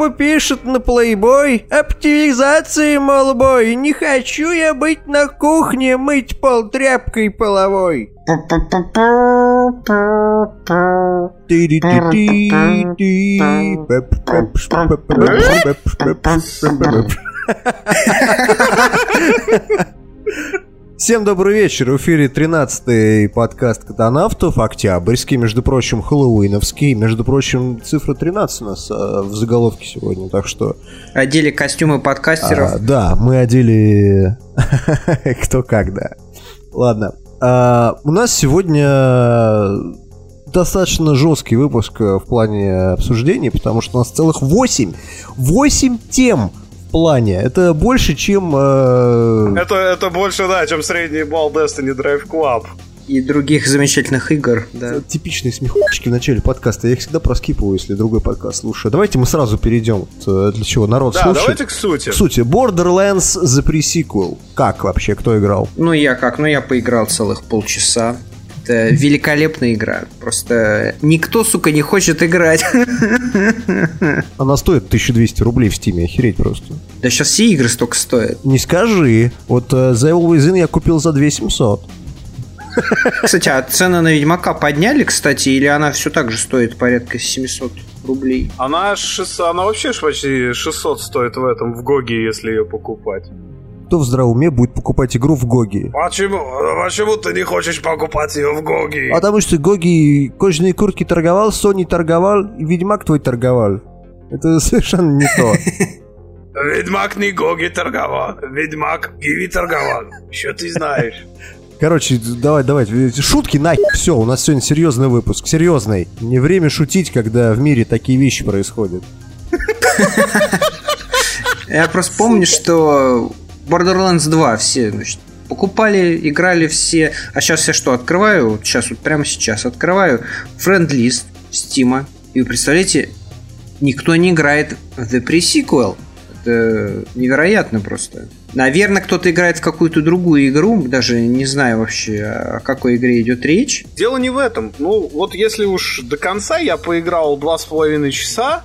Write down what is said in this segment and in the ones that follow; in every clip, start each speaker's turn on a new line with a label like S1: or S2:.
S1: Баба пишет на плейбой, оптимизации, мол, бой. Не хочу я быть на кухне, мыть пол тряпкой половой. Всем добрый вечер. В эфире 13-й подкаст Катанавтов, октябрьский, между прочим, хэллоуиновский. Между прочим, цифра 13 у нас а, в заголовке сегодня, так что...
S2: Одели костюмы подкастеров.
S1: А, да, мы одели... Кто как, да. Ладно. А, у нас сегодня достаточно жесткий выпуск в плане обсуждений, потому что у нас целых 8, 8 тем плане. Это больше, чем... Э...
S3: Это, это больше, да, чем средний балл Destiny Drive Club.
S2: И других замечательных игр, да. Это
S1: типичные смехочки в начале подкаста. Я их всегда проскипываю, если другой подкаст слушаю. Давайте мы сразу перейдем. Э, для чего народ
S3: да,
S1: слушает.
S3: давайте к сути. К
S1: сути. Borderlands The Pre-Sequel. Как вообще? Кто играл?
S2: Ну, я как? Ну, я поиграл целых полчаса. Это великолепная игра. Просто никто, сука, не хочет играть.
S1: Она стоит 1200 рублей в стиме, охереть просто.
S2: Да сейчас все игры столько стоят.
S1: Не скажи. Вот э, The Evil Within я купил за 2700.
S2: Кстати, а цены на Ведьмака подняли, кстати, или она все так же стоит порядка 700 рублей?
S3: Она, 600, она вообще почти 600 стоит в этом, в Гоге, если ее покупать
S1: кто в здравом будет покупать игру в Гоги?
S3: Почему? Почему ты не хочешь покупать ее в Гоги?
S1: Потому что Гоги кожаные куртки торговал, Sony торговал, и Ведьмак твой торговал. Это совершенно не то.
S3: Ведьмак не Гоги торговал, Ведьмак Гиви торговал. Что ты знаешь?
S1: Короче, давай, давай, шутки на все, у нас сегодня серьезный выпуск, серьезный. Не время шутить, когда в мире такие вещи происходят.
S2: Я просто помню, что Borderlands 2 все, значит, покупали, играли все. А сейчас я что, открываю, вот сейчас, вот прямо сейчас открываю френд-лист Стима. И вы представляете, никто не играет в The Pre-Sequel. Это невероятно просто. Наверное, кто-то играет в какую-то другую игру, даже не знаю вообще, о какой игре идет речь.
S3: Дело не в этом. Ну, вот если уж до конца я поиграл два с половиной часа,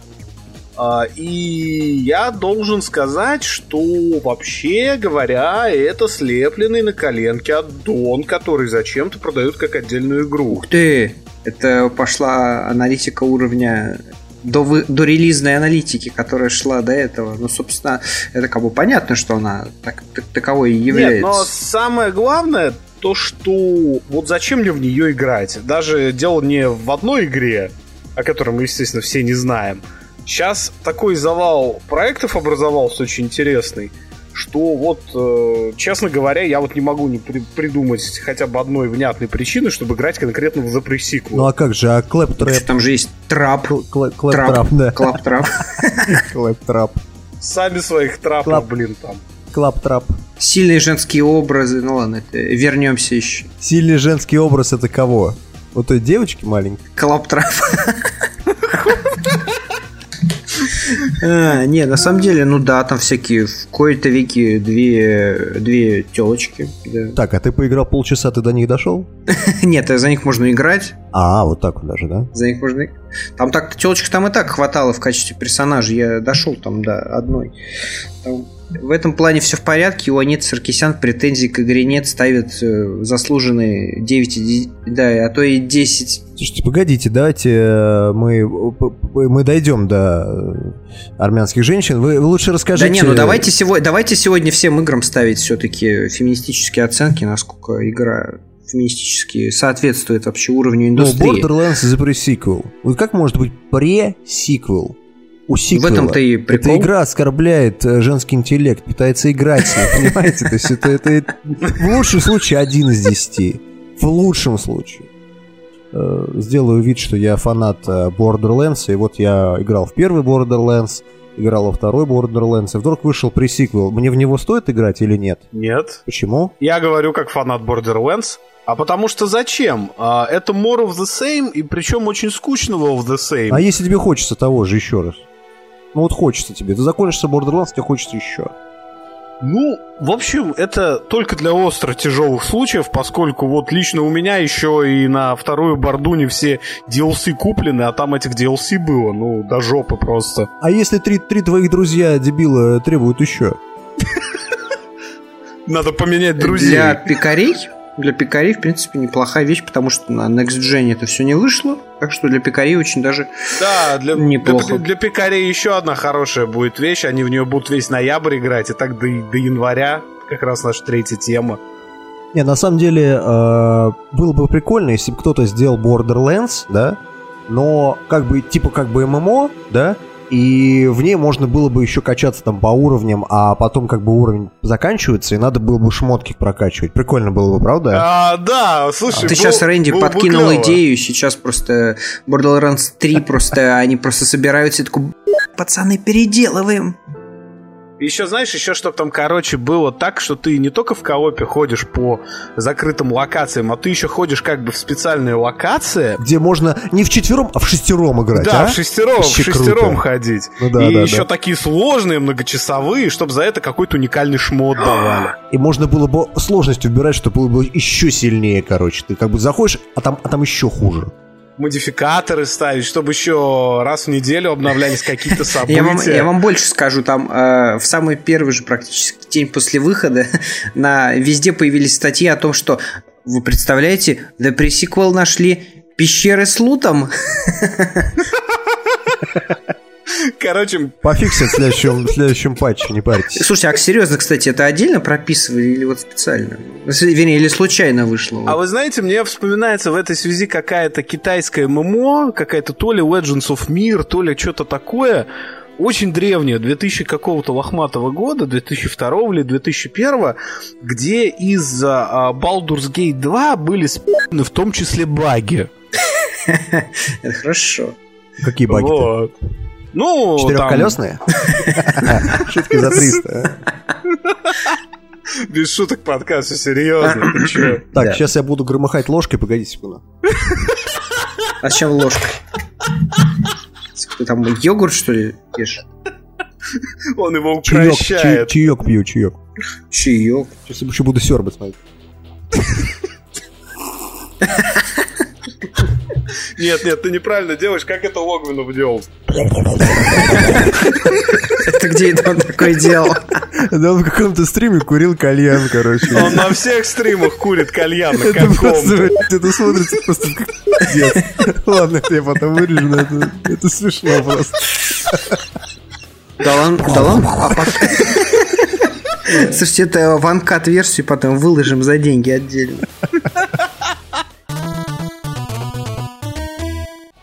S3: и я должен сказать, что вообще говоря, это слепленный на коленке аддон, который зачем-то продают как отдельную игру.
S2: Ух ты! Это пошла аналитика уровня до, вы, до релизной аналитики, которая шла до этого. Ну, собственно, это как бы понятно, что она так, так, таковой и является. Нет,
S3: но самое главное то, что вот зачем мне в нее играть? Даже дело не в одной игре, о которой мы, естественно, все не знаем, Сейчас такой завал проектов образовался очень интересный, что вот, э, честно говоря, я вот не могу не при- придумать хотя бы одной внятной причины, чтобы играть конкретно в The Pre-Sequel.
S1: Ну а как же, а Claptrap?
S2: Там же есть трап.
S1: Claptrap, да.
S2: Клап Трап.
S1: Claptrap.
S3: Сами своих трапов, блин, там.
S1: Claptrap.
S2: Сильные женские образы, ну ладно, это вернемся еще.
S1: Сильный женский образ это кого? Вот той девочки маленькой?
S2: Клап Трап. А, не, на самом деле, ну да, там всякие в кои-то веки две, две телочки. Да.
S1: Так, а ты поиграл полчаса, ты до них дошел?
S2: Нет, за них можно играть.
S1: А, вот так вот даже, да?
S2: За них можно Там так телочек там и так хватало в качестве персонажа. Я дошел там до одной. Там в этом плане все в порядке. У Анит Саркисян претензий к игре нет, ставит э, заслуженные 9, да, а то и 10.
S1: Слушайте, погодите, давайте э, мы, мы дойдем до армянских женщин. Вы лучше расскажите...
S2: Да не, ну давайте, сегодня, давайте сегодня всем играм ставить все-таки феминистические оценки, насколько игра феминистически соответствует вообще уровню ну, индустрии.
S1: Ну, Borderlands the pre-sequel. Вот как может быть pre-sequel? у сиквела.
S2: В этом-то и
S1: прикол. Эта игра оскорбляет э, женский интеллект, пытается играть с ним, понимаете? То есть это, это, это в лучшем случае один из десяти. В лучшем случае. Э, сделаю вид, что я фанат э, Borderlands, и вот я играл в первый Borderlands, играл во второй Borderlands, и вдруг вышел пресиквел. Мне в него стоит играть или нет?
S3: Нет.
S1: Почему?
S3: Я говорю как фанат Borderlands, а потому что зачем? А, это more of the same, и причем очень скучного of the same.
S1: А если тебе хочется того же еще раз? Ну вот хочется тебе. Ты закончишься Borderlands, тебе хочется еще.
S3: Ну, в общем, это только для остро тяжелых случаев, поскольку вот лично у меня еще и на вторую борду не все DLC куплены, а там этих DLC было, ну, до жопы просто.
S1: А если три, три твоих друзья дебила требуют еще?
S3: Надо поменять друзей.
S2: Для пикарей для пикарей, в принципе, неплохая вещь, потому что на Next Gen это все не вышло. Так что для пикарей очень даже
S3: да, для,
S2: неплохо.
S3: Для, для пикарей еще одна хорошая будет вещь. Они в нее будут весь ноябрь играть, и так до, до января как раз наша третья тема.
S1: Не, на самом деле, э, было бы прикольно, если бы кто-то сделал Borderlands, да, но как бы, типа как бы ММО, да, и в ней можно было бы еще качаться там по уровням, а потом как бы уровень заканчивается, и надо было бы шмотки прокачивать. Прикольно было бы, правда?
S3: А, да, слушай,
S2: а ты был, сейчас, Рэнди, был подкинул бы идею, сейчас просто Borderlands 3 просто, они просто собираются и такой, пацаны, переделываем.
S3: Еще, знаешь, еще чтобы там, короче, было так, что ты не только в коопе ходишь по закрытым локациям, а ты еще ходишь как бы в специальные локации.
S1: Где можно не в четвером, а в шестером играть,
S3: Да,
S1: а?
S3: в шестером, в шестером ходить. Ну, да, И да, еще да. такие сложные, многочасовые, чтобы за это какой-то уникальный шмот давали.
S1: И можно было бы сложность убирать, чтобы было бы еще сильнее, короче. Ты как бы заходишь, а там, а там еще хуже
S3: модификаторы ставить, чтобы еще раз в неделю обновлялись какие-то события.
S2: Я вам, я вам больше скажу, там э, в самый первый же практически день после выхода на везде появились статьи о том, что вы представляете, The Pre-Sequel нашли пещеры с лутом.
S3: Короче...
S1: Пофиксят в следующем, в следующем патче, не парьтесь.
S2: Слушайте, а серьезно, кстати, это отдельно прописывали или вот специально? Вернее, или случайно вышло?
S3: А вы знаете, мне вспоминается в этой связи какая-то китайская ММО, какая-то то ли Legends of Mir, то ли что-то такое, очень древняя, 2000 какого-то лохматого года, 2002 или 2001, где из uh, Baldur's Gate 2 были спины в том числе баги.
S2: Это хорошо.
S1: Какие баги? Вот.
S3: Ну,
S1: Четырехколесные? Шутки за 300.
S3: Без шуток подкаст, все серьезно.
S1: Так, сейчас я буду громыхать ложкой, погоди секунду.
S2: А с чем ложкой? Ты там йогурт, что ли, ешь?
S3: Он его укращает.
S1: Чаек пью, чаек.
S2: Чаек?
S1: Сейчас еще буду сербать, смотреть.
S3: Нет, нет, ты неправильно делаешь, как это Логвинов делал.
S2: Это где это он такое делал?
S1: Да он в каком-то стриме курил кальян, короче.
S3: Он на всех стримах курит кальян на каком-то.
S1: Это смотрится просто как Ладно, это я потом вырежу, но это, это смешно просто.
S2: Да ладно, да ладно. Слушайте, это ванкат версию потом выложим за деньги отдельно.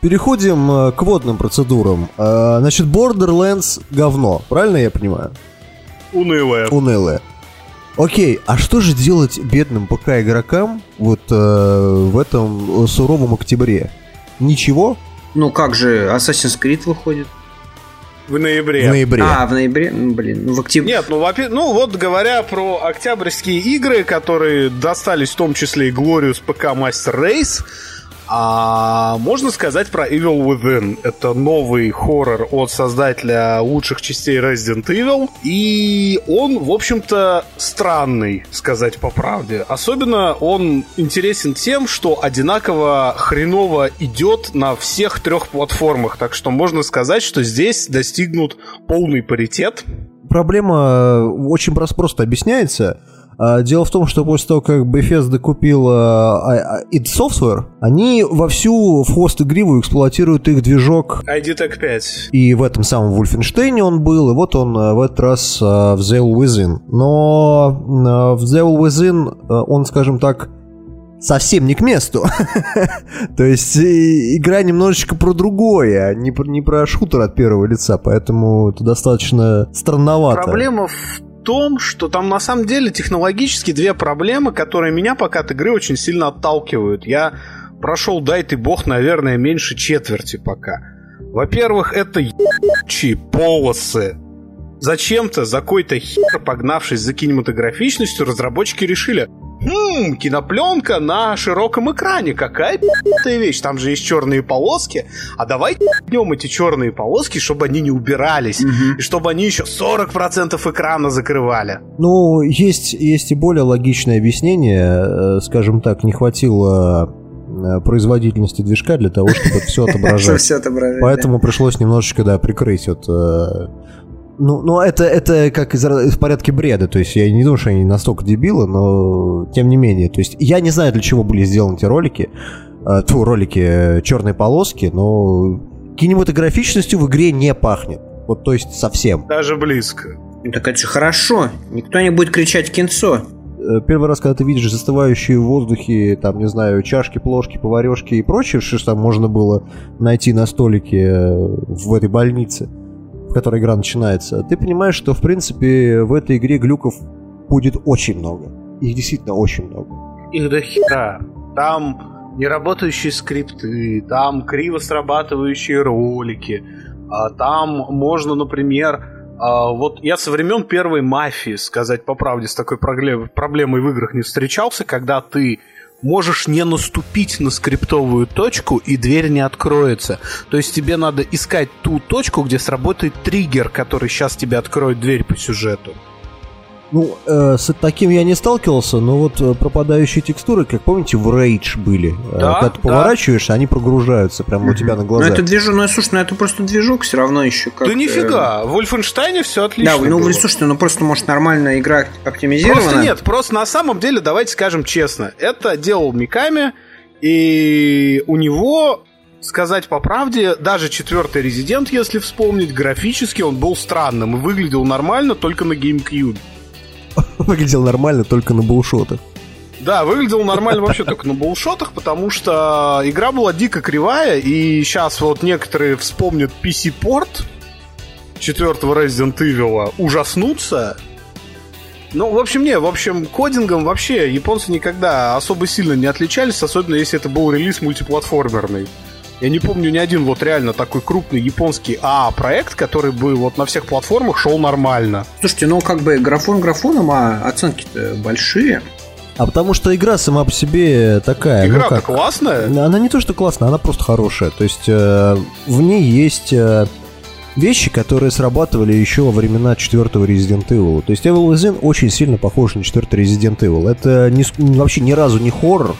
S1: Переходим э, к водным процедурам. Э, значит, Borderlands говно, правильно я понимаю?
S3: Унылое.
S1: Унылое. Окей, а что же делать бедным ПК-игрокам вот э, в этом суровом октябре? Ничего?
S2: Ну как же, Assassin's Creed выходит.
S3: В ноябре.
S1: В ноябре.
S2: А, в ноябре? Ну, блин, ну в октябре.
S3: Нет, ну, во ну вот говоря про октябрьские игры, которые достались в том числе и Glorious ПК Master Race, а можно сказать про Evil Within. Это новый хоррор от создателя лучших частей Resident Evil. И он, в общем-то, странный, сказать по правде. Особенно он интересен тем, что одинаково хреново идет на всех трех платформах. Так что можно сказать, что здесь достигнут полный паритет.
S1: Проблема очень просто объясняется дело в том, что после того, как Bethesda купила id Software, они вовсю в хвост игривую эксплуатируют их движок.
S3: ID Tech 5.
S1: И в этом самом Wolfenstein он был, и вот он в этот раз в The Evil Within. Но в The Evil Within он, скажем так, совсем не к месту. То есть игра немножечко про другое, а не про, не про шутер от первого лица, поэтому это достаточно странновато.
S3: Проблема в том, что там на самом деле технологически две проблемы, которые меня пока от игры очень сильно отталкивают. Я прошел, дай ты бог, наверное, меньше четверти пока. Во-первых, это ебучие полосы. Зачем-то за какой-то хер, погнавшись за кинематографичностью, разработчики решили, хм, кинопленка на широком экране, какая пи***тая вещь, там же есть черные полоски, а давай днем эти черные полоски, чтобы они не убирались, и чтобы они еще 40% экрана закрывали.
S1: Ну, есть, есть и более логичное объяснение, э, скажем так, не хватило э, производительности движка для того, чтобы это все отображать.
S2: Все отображать.
S1: Поэтому пришлось немножечко, да, прикрыть вот э, ну, ну это, это как из, в порядке бреда, то есть я не думаю, что они настолько дебилы, но тем не менее. То есть я не знаю, для чего были сделаны эти ролики, э, тьфу, ролики э, черной полоски, но кинематографичностью в игре не пахнет. Вот то есть совсем.
S3: Даже близко.
S2: Ну, так это же хорошо. Никто не будет кричать кинцо.
S1: Э, Первый раз, когда ты видишь застывающие в воздухе, там, не знаю, чашки, плошки, поварешки и прочее, что там можно было найти на столике э, в этой больнице, в которой игра начинается, ты понимаешь, что, в принципе, в этой игре глюков будет очень много. Их действительно очень много.
S3: Их до хера. Там неработающие скрипты, там криво срабатывающие ролики, а там можно, например, а, вот я со времен первой мафии, сказать по правде, с такой проблемой в играх не встречался, когда ты можешь не наступить на скриптовую точку, и дверь не откроется. То есть тебе надо искать ту точку, где сработает триггер, который сейчас тебе откроет дверь по сюжету.
S1: Ну, э, с таким я не сталкивался, но вот э, пропадающие текстуры, как помните, в Rage были. Э,
S3: Да,
S1: Когда ты
S3: да.
S1: поворачиваешься, они прогружаются прямо у тебя на
S2: Ну
S1: глазах.
S2: это движок, ну слушай, ну это просто движок все равно еще как.
S3: да
S2: э,
S3: нифига, в Вольфенштайне все отлично.
S2: Да, ну
S3: было.
S2: слушайте, ну просто может нормальная игра оптимизирована.
S3: Просто нет, просто на самом деле, давайте скажем честно, это делал Миками, и у него, сказать по правде, даже четвертый Резидент, если вспомнить, графически он был странным и выглядел нормально только на GameCube.
S1: Выглядел нормально только на булшотах.
S3: Да, выглядел нормально вообще только на булшотах, потому что игра была дико кривая, и сейчас вот некоторые вспомнят PC-порт четвертого Resident Evil, ужаснутся. Ну, в общем, не, в общем, кодингом вообще японцы никогда особо сильно не отличались, особенно если это был релиз мультиплатформерный. Я не помню ни один вот реально такой крупный японский АА-проект, который бы вот на всех платформах шел нормально.
S2: Слушайте, ну как бы графон графоном, а оценки-то большие.
S1: А потому что игра сама по себе такая. ну
S3: Игра-то
S1: как,
S3: классная.
S1: Она не то, что классная, она просто хорошая. То есть э, в ней есть э, вещи, которые срабатывали еще во времена четвертого Resident Evil. То есть Evil Within очень сильно похож на четвертый Resident Evil. Это не вообще ни разу не хоррор.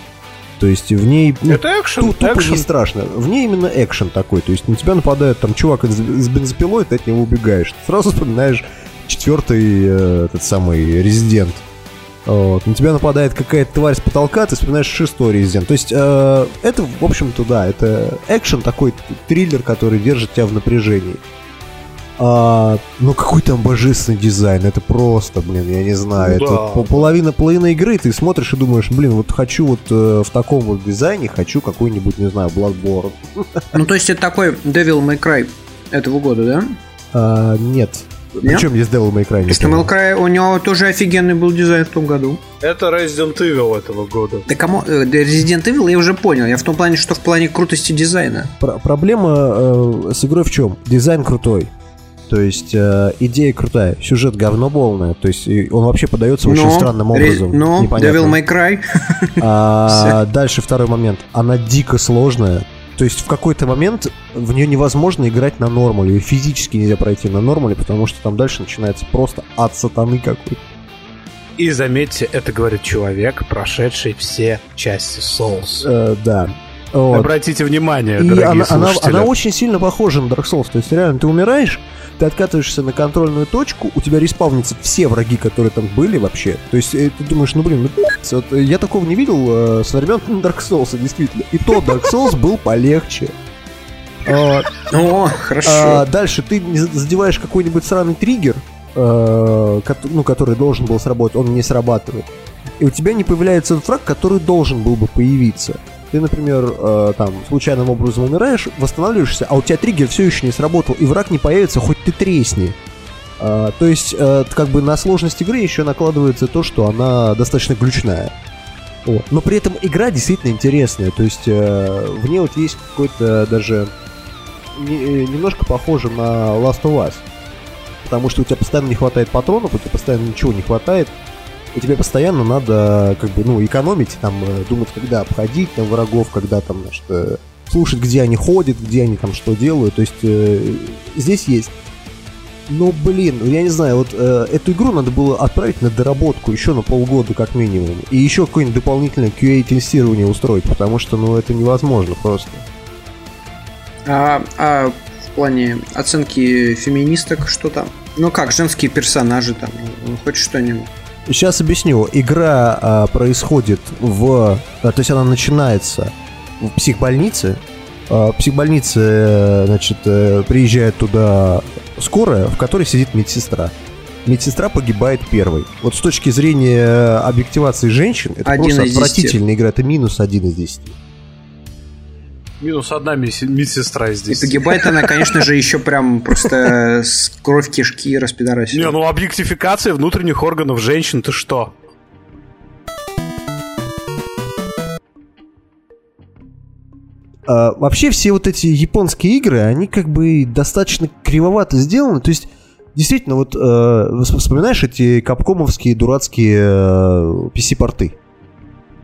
S1: То есть в ней... ну,
S3: Это экшен,
S1: ту- тупо
S3: экшен.
S1: не страшно. В ней именно экшен такой. То есть на тебя нападает там чувак с, с бензопилой, ты от него убегаешь. Ты сразу вспоминаешь четвертый э, этот самый Резидент. Вот. На тебя нападает какая-то тварь с потолка, ты вспоминаешь шестой резидент. То есть э, это, в общем-то, да, это экшен такой триллер, который держит тебя в напряжении. А, ну какой там божественный дизайн, это просто, блин, я не знаю,
S3: Ну
S1: это
S3: да.
S1: по- половина половина игры, ты смотришь и думаешь, блин, вот хочу вот э, в таком вот дизайне, хочу какой-нибудь, не знаю, Bloodborne.
S2: Ну то есть это такой Devil May Cry этого года, да?
S1: А, нет.
S2: Нет?
S1: Причем здесь Devil May Cry?
S2: что. May Cry, у него тоже офигенный был дизайн в том году.
S3: Это Resident Evil этого года.
S2: Да кому... э, да Resident Evil я уже понял. Я в том плане, что в плане крутости дизайна.
S1: Про- проблема э, с игрой в чем? Дизайн крутой. То есть э, идея крутая, сюжет говно полное, то есть он вообще подается очень
S2: Но,
S1: странным
S2: ре-
S1: образом.
S2: Но
S1: непонятно.
S2: Devil May Cry.
S1: А, дальше второй момент. Она дико сложная. То есть в какой-то момент в нее невозможно играть на нормале. Её физически нельзя пройти на нормале, потому что там дальше начинается просто ад сатаны какой-то.
S3: И заметьте, это говорит человек, прошедший все части Souls.
S1: Э, да. Вот.
S3: Обратите внимание,
S1: И
S3: дорогие
S1: она, она-
S3: слушатели.
S1: она очень сильно похожа на Dark Souls. То есть реально ты умираешь, ты откатываешься на контрольную точку, у тебя респавнятся все враги, которые там были вообще. То есть э, ты думаешь, ну блин, ну вот, э, я такого не видел э, с времен Dark Souls, действительно. И то Dark Souls был полегче. А,
S2: О, хорошо.
S1: а, дальше ты задеваешь какой-нибудь сраный триггер, э, ну, который должен был сработать, он не срабатывает. И у тебя не появляется тот враг, который должен был бы появиться. Ты, например, э, там случайным образом умираешь, восстанавливаешься, а у тебя триггер все еще не сработал, и враг не появится, хоть ты тресни. А, то есть, э, как бы на сложность игры еще накладывается то, что она достаточно глючная. Вот. Но при этом игра действительно интересная. То есть э, в ней вот есть какой-то даже не- э, немножко похоже на Last of Us. Потому что у тебя постоянно не хватает патронов, у тебя постоянно ничего не хватает. И тебе постоянно надо как бы, ну, экономить, там, э, думать, когда обходить там врагов, когда там, значит, э, слушать, где они ходят, где они там что делают. То есть э, здесь есть. Но, блин, я не знаю, вот э, эту игру надо было отправить на доработку еще на полгода как минимум. И еще какое-нибудь дополнительное QA-тестирование устроить, потому что, ну, это невозможно просто.
S2: А, а в плане оценки феминисток что там? Ну как, женские персонажи там, хоть что-нибудь.
S1: Сейчас объясню. Игра а, происходит в... А, то есть она начинается в психбольнице. А, в психбольнице, э, значит, э, приезжает туда скорая, в которой сидит медсестра. Медсестра погибает первой. Вот с точки зрения объективации женщин, это
S2: Один
S1: просто отвратительная игра. Это минус один из десяти.
S3: Минус одна медсестра
S2: И
S3: здесь.
S2: погибает она, конечно же, еще прям просто с кровь кишки распидорасит.
S3: Не, ну объектификация внутренних органов женщин, ты что?
S1: А, вообще все вот эти японские игры, они как бы достаточно кривовато сделаны. То есть, действительно, вот э, вс- вспоминаешь эти капкомовские дурацкие э, PC-порты?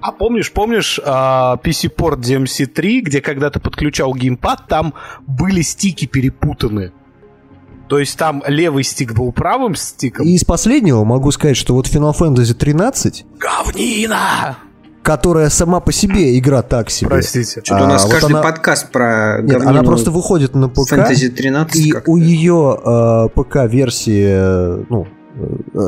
S3: А помнишь, помнишь а, PC-порт DMC3, где когда ты подключал геймпад, там были стики перепутаны? То есть там левый стик был правым стиком?
S1: И из последнего могу сказать, что вот Final Fantasy 13,
S3: Говнина!
S1: которая сама по себе игра так себе.
S3: Простите.
S2: Что-то у нас
S1: А, вот
S2: каждый
S1: она-
S2: подкаст про
S1: Нет, она просто выходит на ПК.
S2: Fantasy 13
S1: И
S2: как-то.
S1: у ее э, ПК-версии, ну,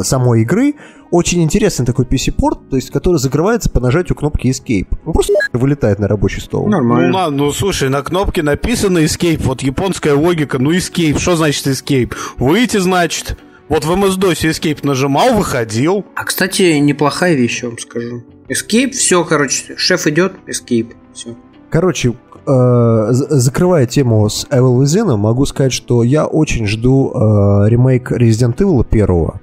S1: самой игры, очень интересный такой PC-порт, то есть, который закрывается по нажатию кнопки Escape. Он просто вылетает на рабочий стол.
S3: Ну,
S2: Нормально.
S3: на, ну, слушай, на кнопке написано Escape, вот японская логика, ну, Escape, что значит Escape? Выйти, значит. Вот в MS-DOS Escape нажимал, выходил.
S2: А, кстати, неплохая вещь, я вам скажу. Escape, все, короче, шеф идет, escape, все.
S1: Короче, э, закрывая тему с Evil Within, могу сказать, что я очень жду э, ремейк Resident Evil 1.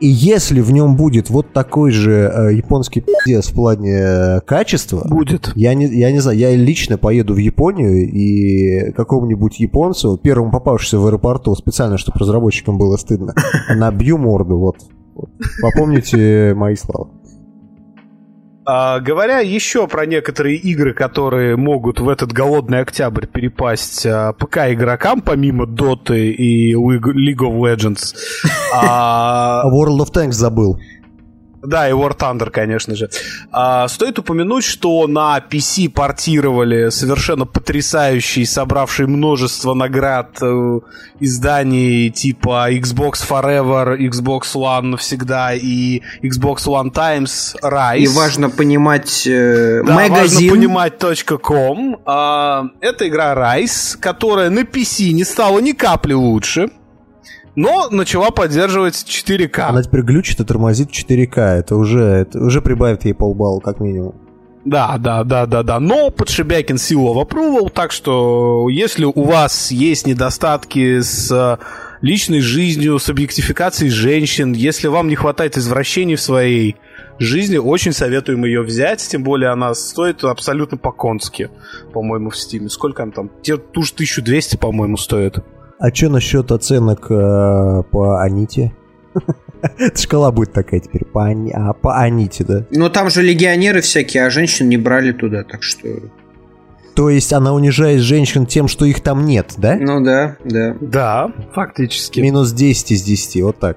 S1: И если в нем будет вот такой же э, японский пиздец в плане э, качества,
S3: Будет.
S1: Я не, я не знаю, я лично поеду в Японию и какому-нибудь японцу, первому попавшемуся в аэропорту, специально, чтобы разработчикам было стыдно, набью морду, вот. Вот. Попомните мои слова.
S3: А, говоря еще про некоторые игры, которые могут в этот голодный октябрь перепасть а, ПК игрокам, помимо Доты и League of Legends. а,
S1: А World of Tanks забыл.
S3: Да, и War Thunder, конечно же. А, стоит упомянуть, что на PC портировали совершенно потрясающий, собравший множество наград э, изданий типа Xbox Forever, Xbox One навсегда и Xbox One Times Rise.
S2: И важно понимать э,
S3: Да, важно
S2: магазин.
S3: понимать .com. А, это игра Rise, которая на PC не стала ни капли лучше, но начала поддерживать 4К.
S1: Она теперь глючит и тормозит 4К. Это уже, это уже прибавит ей полбалла, как минимум.
S3: Да, да, да, да, да. Но Подшибякин силу approval, так что если у вас есть недостатки с э, личной жизнью, с объектификацией женщин, если вам не хватает извращений в своей жизни, очень советуем ее взять, тем более она стоит абсолютно по-конски, по-моему, в стиме. Сколько она там? Те- Ту же 1200, по-моему, стоит.
S1: А что насчет оценок э, по Аните? Шкала будет такая теперь, по, Ани- а, по Аните, да?
S2: Но там же легионеры всякие, а женщин не брали туда, так что...
S1: То есть она унижает женщин тем, что их там нет, да?
S2: Ну да, да.
S3: Да, фактически.
S1: Минус 10 из 10, вот так.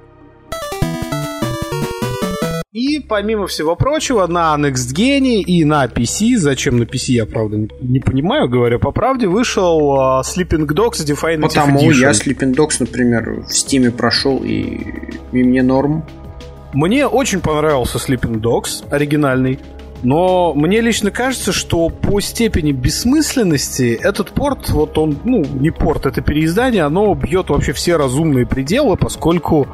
S3: И помимо всего прочего, на NextGen и на PC, зачем на PC, я правда не- понимаю, говоря по правде, вышел а, Sleeping Dogs Definitive
S2: Потому
S3: Edition.
S2: я Sleeping Dogs, например, в Стиме прошел, и, и мне норм.
S3: Мне очень понравился Sleeping Dogs, оригинальный. Но мне лично кажется, что по степени бессмысленности этот порт, вот он, ну, не порт, это переиздание, оно бьет вообще все разумные пределы, поскольку,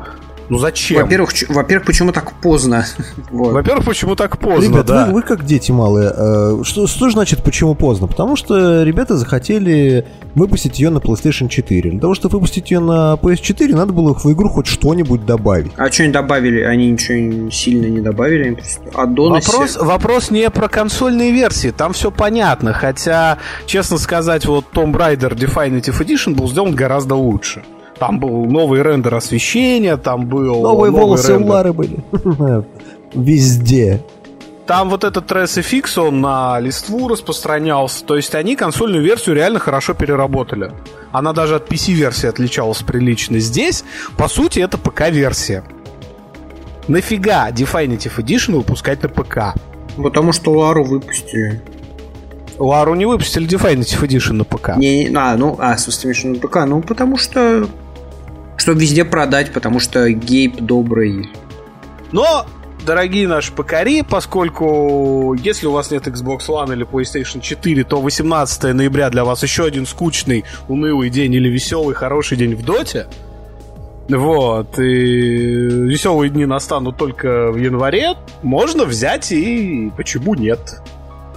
S3: ну зачем?
S2: Во-первых, ч- во-первых, почему так поздно? Вот.
S3: Во-первых, почему так поздно,
S1: Ребят,
S3: да?
S1: вы, вы как дети малые. э, Что, что значит почему поздно? Потому что ребята захотели выпустить ее на PlayStation 4. Для того, чтобы выпустить ее на PS4, надо было в игру хоть что-нибудь добавить.
S2: А что они добавили? Они ничего сильно не добавили, аддоны
S3: Вопрос, вопрос не про консольные версии, там все понятно, хотя, честно сказать, вот Tomb Raider Definitive Edition был сделан гораздо лучше. Там был новый рендер освещения, там был...
S1: Новые новый волосы рендер. у Лары были. Везде.
S3: Там вот этот TRS-FX, он на листву распространялся. То есть они консольную версию реально хорошо переработали. Она даже от PC-версии отличалась прилично. Здесь, по сути, это ПК-версия. Нафига Definitive Edition выпускать на ПК?
S2: Потому что Лару выпустили.
S3: Лару не выпустили Definitive Edition на ПК.
S2: Не, а, ну, а, с на ПК. Ну, потому что... Чтобы везде продать, потому что гейп добрый.
S3: Но дорогие наши покори, поскольку если у вас нет Xbox One или PlayStation 4, то 18 ноября для вас еще один скучный, унылый день или веселый, хороший день в Доте. Вот, и веселые дни настанут только в январе. Можно взять и почему нет?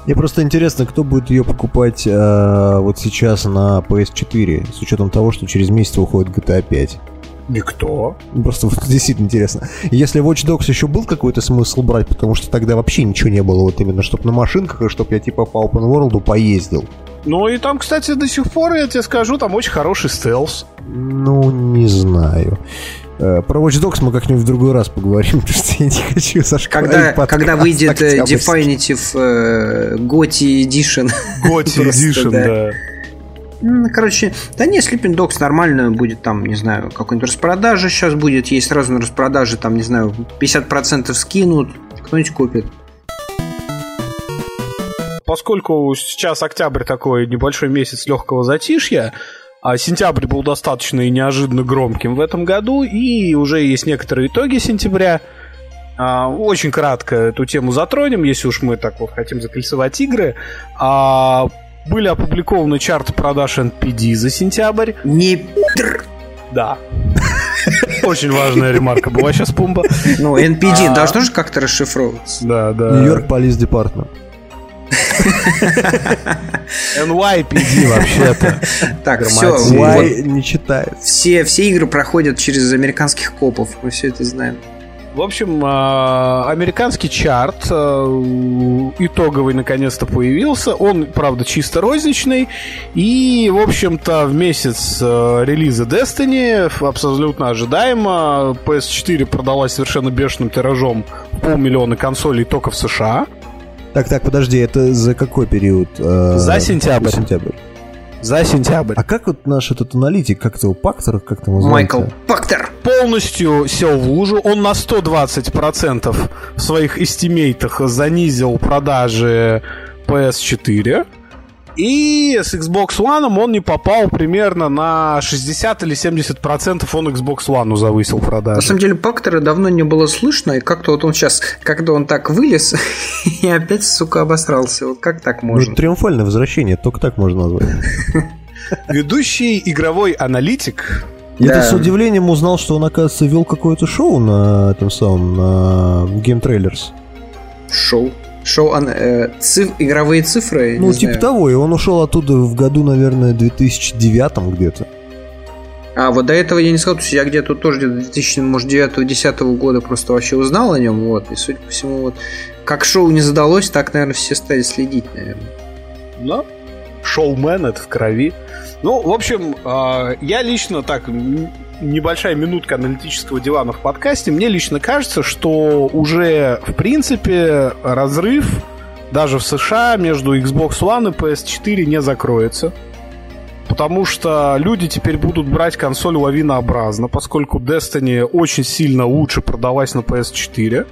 S1: Мне просто интересно, кто будет ее покупать э, вот сейчас на PS4, с учетом того, что через месяц выходит GTA 5.
S3: Никто.
S1: Просто вот, действительно интересно. Если Watch Dogs еще был какой-то смысл брать, потому что тогда вообще ничего не было, вот именно, чтобы на машинках, и чтобы я типа по Open World поездил.
S3: Ну и там, кстати, до сих пор, я тебе скажу, там очень хороший стелс.
S1: Ну, не знаю. Э, про Watch Dogs мы как-нибудь в другой раз поговорим, потому что я не хочу
S2: Когда, когда выйдет э, Definitive uh, Gotti Edition.
S3: Gotti Edition, да.
S2: Ну, короче, да не, Sleeping Dogs нормально будет там, не знаю, какой-нибудь распродажа сейчас будет, есть сразу на распродаже, там, не знаю, 50% скинут, кто-нибудь купит.
S3: Поскольку сейчас октябрь такой небольшой месяц легкого затишья, а сентябрь был достаточно и неожиданно громким в этом году, и уже есть некоторые итоги сентября. А, очень кратко эту тему затронем, если уж мы так вот хотим закольцевать игры. А, были опубликованы чарты продаж NPD за сентябрь.
S2: Не...
S3: Да. Очень важная ремарка была сейчас, Пумба.
S2: Ну, NPD а... должно же как-то расшифровываться.
S3: Да, да.
S1: Нью-Йорк Полис Департмент.
S3: NYPD вообще-то.
S2: Так, все.
S1: Y не читает.
S2: Все, все игры проходят через американских копов. Мы все это знаем.
S3: В общем, а, американский чарт а, итоговый наконец-то появился. Он, правда, чисто розничный. И, в общем-то, в месяц а, релиза Destiny абсолютно ожидаемо PS4 продалась совершенно бешеным тиражом полмиллиона консолей только в США.
S1: Так, так, подожди, это за какой период?
S3: За сентябрь.
S1: сентябрь.
S3: За сентябрь.
S1: А как вот наш этот аналитик, как его, Пактер, как там его
S2: Майкл Пактер.
S3: Полностью сел в лужу. Он на 120% в своих эстимейтах занизил продажи PS4. И с Xbox One он не попал примерно на 60 или 70 процентов он Xbox One завысил продажи.
S2: На самом деле Пактера давно не было слышно, и как-то вот он сейчас, когда он так вылез, и опять, сука, обосрался. Вот как так можно?
S1: Ну, триумфальное возвращение, только так можно назвать.
S3: Ведущий игровой аналитик
S1: я да. с удивлением узнал, что он, оказывается, вел какое-то шоу на этом самом, на Game Trailers.
S2: Шоу? Шоу э, циф, игровые цифры?
S1: Ну, типа знаю. того, и он ушел оттуда в году, наверное, 2009 где-то.
S2: А, вот до этого я не сказал, то есть я где-то тоже где-то 2000, может, 9-10 года просто вообще узнал о нем, вот, и судя по всему, вот, как шоу не задалось, так, наверное, все стали следить, наверное.
S3: Да, шоумен это в крови. Ну, в общем, э, я лично так небольшая минутка аналитического дивана в подкасте, мне лично кажется, что уже, в принципе, разрыв даже в США между Xbox One и PS4 не закроется. Потому что люди теперь будут брать консоль лавинообразно, поскольку Destiny очень сильно лучше продалась на PS4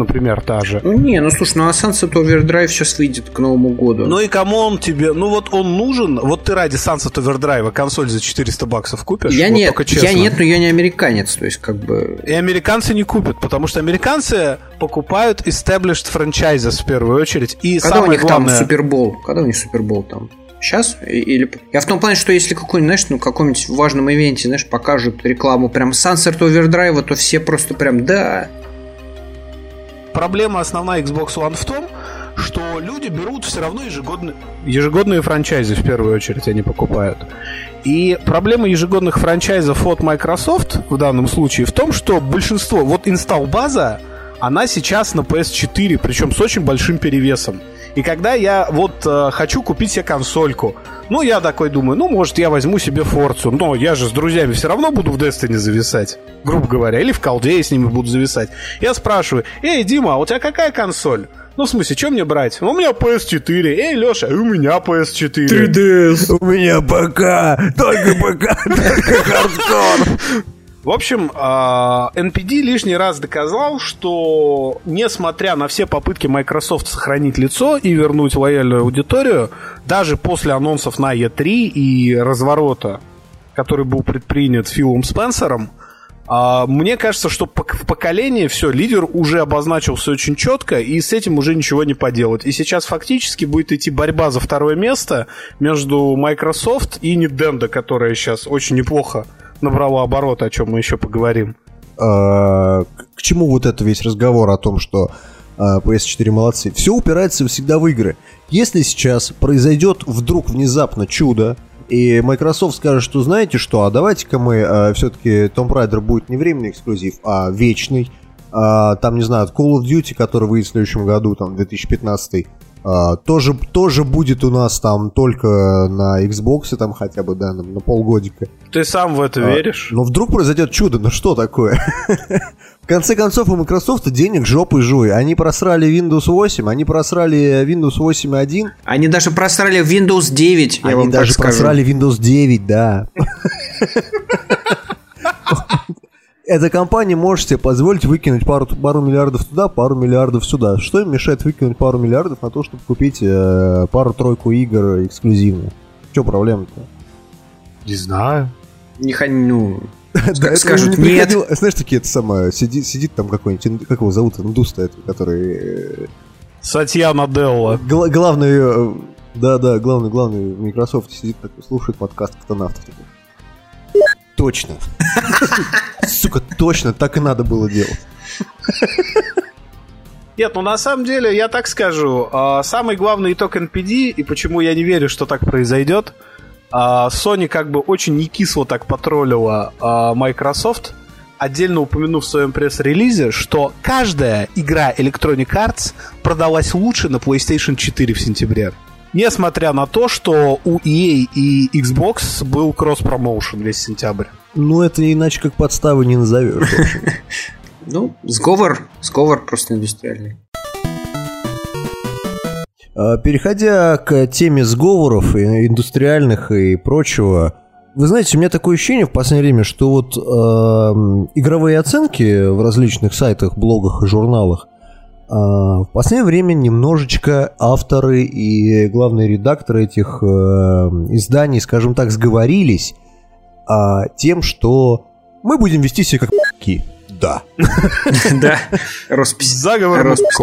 S3: например, та же.
S2: Ну, не, ну слушай, ну а Sunset Overdrive сейчас выйдет к Новому году.
S3: Ну и кому он тебе, ну вот он нужен, вот ты ради Sunset Overdrive консоль за 400 баксов купишь?
S2: Я
S3: вот
S2: нет, я нет, но я не американец, то есть как бы...
S3: И американцы не купят, потому что американцы покупают established franchises в первую очередь. И
S2: Когда
S3: самое
S2: у них
S3: главное...
S2: там Супербол? Когда у них Супербол там? Сейчас? Или... Я в том плане, что если какой-нибудь, знаешь, ну, каком-нибудь важном ивенте, знаешь, покажут рекламу прям Sunset Overdrive, то все просто прям, да,
S3: проблема основная Xbox One в том, что люди берут все равно ежегодные, ежегодные франчайзы в первую очередь они покупают. И проблема ежегодных франчайзов от Microsoft в данном случае в том, что большинство, вот инсталл база, она сейчас на PS4, причем с очень большим перевесом. И когда я вот э, хочу купить себе консольку, ну, я такой думаю, ну, может, я возьму себе Форцу, но я же с друзьями все равно буду в Destiny зависать, грубо говоря, или в колде я с ними буду зависать. Я спрашиваю, эй, Дима, а у тебя какая консоль? Ну, в смысле, что мне брать? Ну, у меня PS4. Эй, Леша, у меня PS4.
S1: 3DS. У меня ПК. Только ПК, только хардкор.
S3: В общем, а, NPD лишний раз доказал, что несмотря на все попытки Microsoft сохранить лицо и вернуть лояльную аудиторию, даже после анонсов на E3 и разворота, который был предпринят Филом Спенсером, а, мне кажется, что в поколении все, лидер уже обозначился очень четко, и с этим уже ничего не поделать. И сейчас фактически будет идти борьба за второе место между Microsoft и Nintendo, которая сейчас очень неплохо набрала обороты, о чем мы еще поговорим.
S1: А, к чему вот это весь разговор о том, что а, PS4 молодцы? Все упирается всегда в игры. Если сейчас произойдет вдруг внезапно чудо, и Microsoft скажет, что знаете что, а давайте-ка мы э, все-таки Tomb Raider будет не временный эксклюзив, а вечный. Там, не знаю, Call of Duty, который выйдет в следующем году, там, 2015 Uh, тоже, тоже будет у нас там только на Xbox, там хотя бы, да, на, на полгодика.
S3: Ты сам в это uh, веришь?
S1: Но вдруг произойдет чудо, ну что такое? в конце концов, у Microsoft денег жопы жуй. Они просрали Windows 8, они просрали Windows 8.1.
S2: Они даже просрали Windows 9,
S1: я они вам даже просрали Windows 9, да. Эта компания может себе позволить выкинуть пару, пару миллиардов туда, пару миллиардов сюда. Что им мешает выкинуть пару миллиардов на то, чтобы купить э, пару-тройку игр эксклюзивно? Что проблема-то?
S3: Не знаю.
S2: Не ну, как скажут, не нет.
S1: Знаешь, такие это самое, сидит, сидит там какой-нибудь, как его зовут, индус этот, который... Э,
S3: Сатьяна Делла.
S1: Главный, э, да-да, главный, главный в Microsoft сидит такой, слушает подкаст катанавтов такой точно. Сука, точно, так и надо было делать.
S3: Нет, ну на самом деле, я так скажу, а, самый главный итог NPD, и почему я не верю, что так произойдет, а, Sony как бы очень не кисло так потроллила а, Microsoft, отдельно упомянув в своем пресс-релизе, что каждая игра Electronic Arts продалась лучше на PlayStation 4 в сентябре. Несмотря на то, что у EA и Xbox был кросс-промоушен весь сентябрь.
S1: Ну, это иначе как подставы не назовешь.
S2: Ну, сговор, сговор просто индустриальный.
S1: А, переходя к теме сговоров индустриальных и прочего, вы знаете, у меня такое ощущение в последнее время, что вот э, игровые оценки в различных сайтах, блогах и журналах в последнее время немножечко авторы и главные редакторы этих э, изданий, скажем так, сговорились а, тем, что мы будем вести себя как да.
S2: Да, роспись.
S3: Заговор роспись,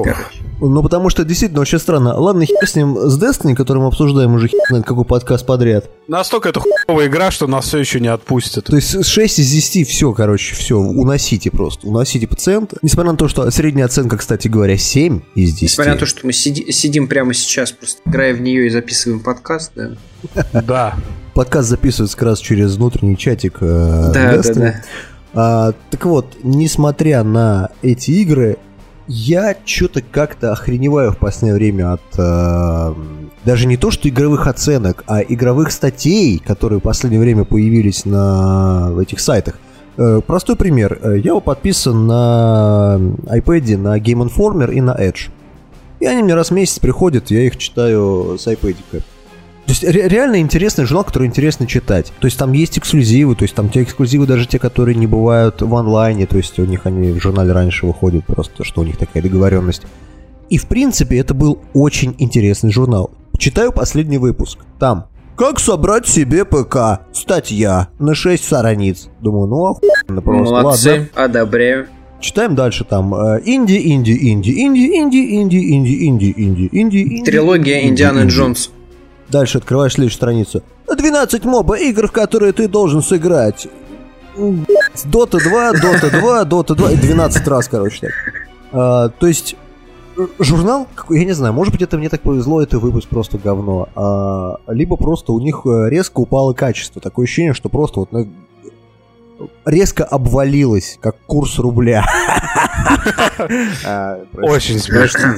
S1: Ну, потому что действительно очень странно. Ладно, хер с ним, с Destiny, который мы обсуждаем уже хер знает какой подкаст подряд.
S3: Настолько это хуевая игра, что нас все еще не отпустят.
S1: То есть 6 из 10, все, короче, все, уносите просто. Уносите пациента. Несмотря на то, что средняя оценка, кстати говоря, 7 из 10.
S2: Несмотря на то, что мы сиди, сидим прямо сейчас, просто играя в нее и записываем подкаст, да?
S3: Да.
S1: Подкаст записывается как раз через внутренний чатик э,
S2: Да, да, да.
S1: А, так вот, несмотря на эти игры, я что-то как-то охреневаю в последнее время от э, даже не то, что игровых оценок, а игровых статей, которые в последнее время появились на этих сайтах. Э, простой пример. Я подписан на iPad, на Game Informer и на Edge. И они мне раз в месяц приходят, я их читаю с iPad. То есть ре- реально интересный журнал, который интересно читать. То есть там есть эксклюзивы, то есть там те эксклюзивы даже те, которые не бывают в онлайне, то есть у них они в журнале раньше выходят просто, что у них такая договоренность. И в принципе это был очень интересный журнал. Читаю последний выпуск. Там как собрать себе ПК? Статья на 6 страниц. Думаю, ну охуенно просто.
S2: Молодцы, Ладно. одобряю.
S1: Читаем дальше там э, инди, инди, инди, инди, инди, инди, инди, инди, инди, инди.
S2: Трилогия Индианы Джонс.
S1: Дальше открываешь следующую страницу. 12 моба игр, в которые ты должен сыграть. Дота 2, Дота 2, Дота 2 и 12 раз, короче, так. А, то есть журнал, я не знаю, может быть это мне так повезло, это выпуск просто говно, а, либо просто у них э, резко упало качество. Такое ощущение, что просто вот резко обвалилась, как курс рубля.
S3: А, Очень смешно.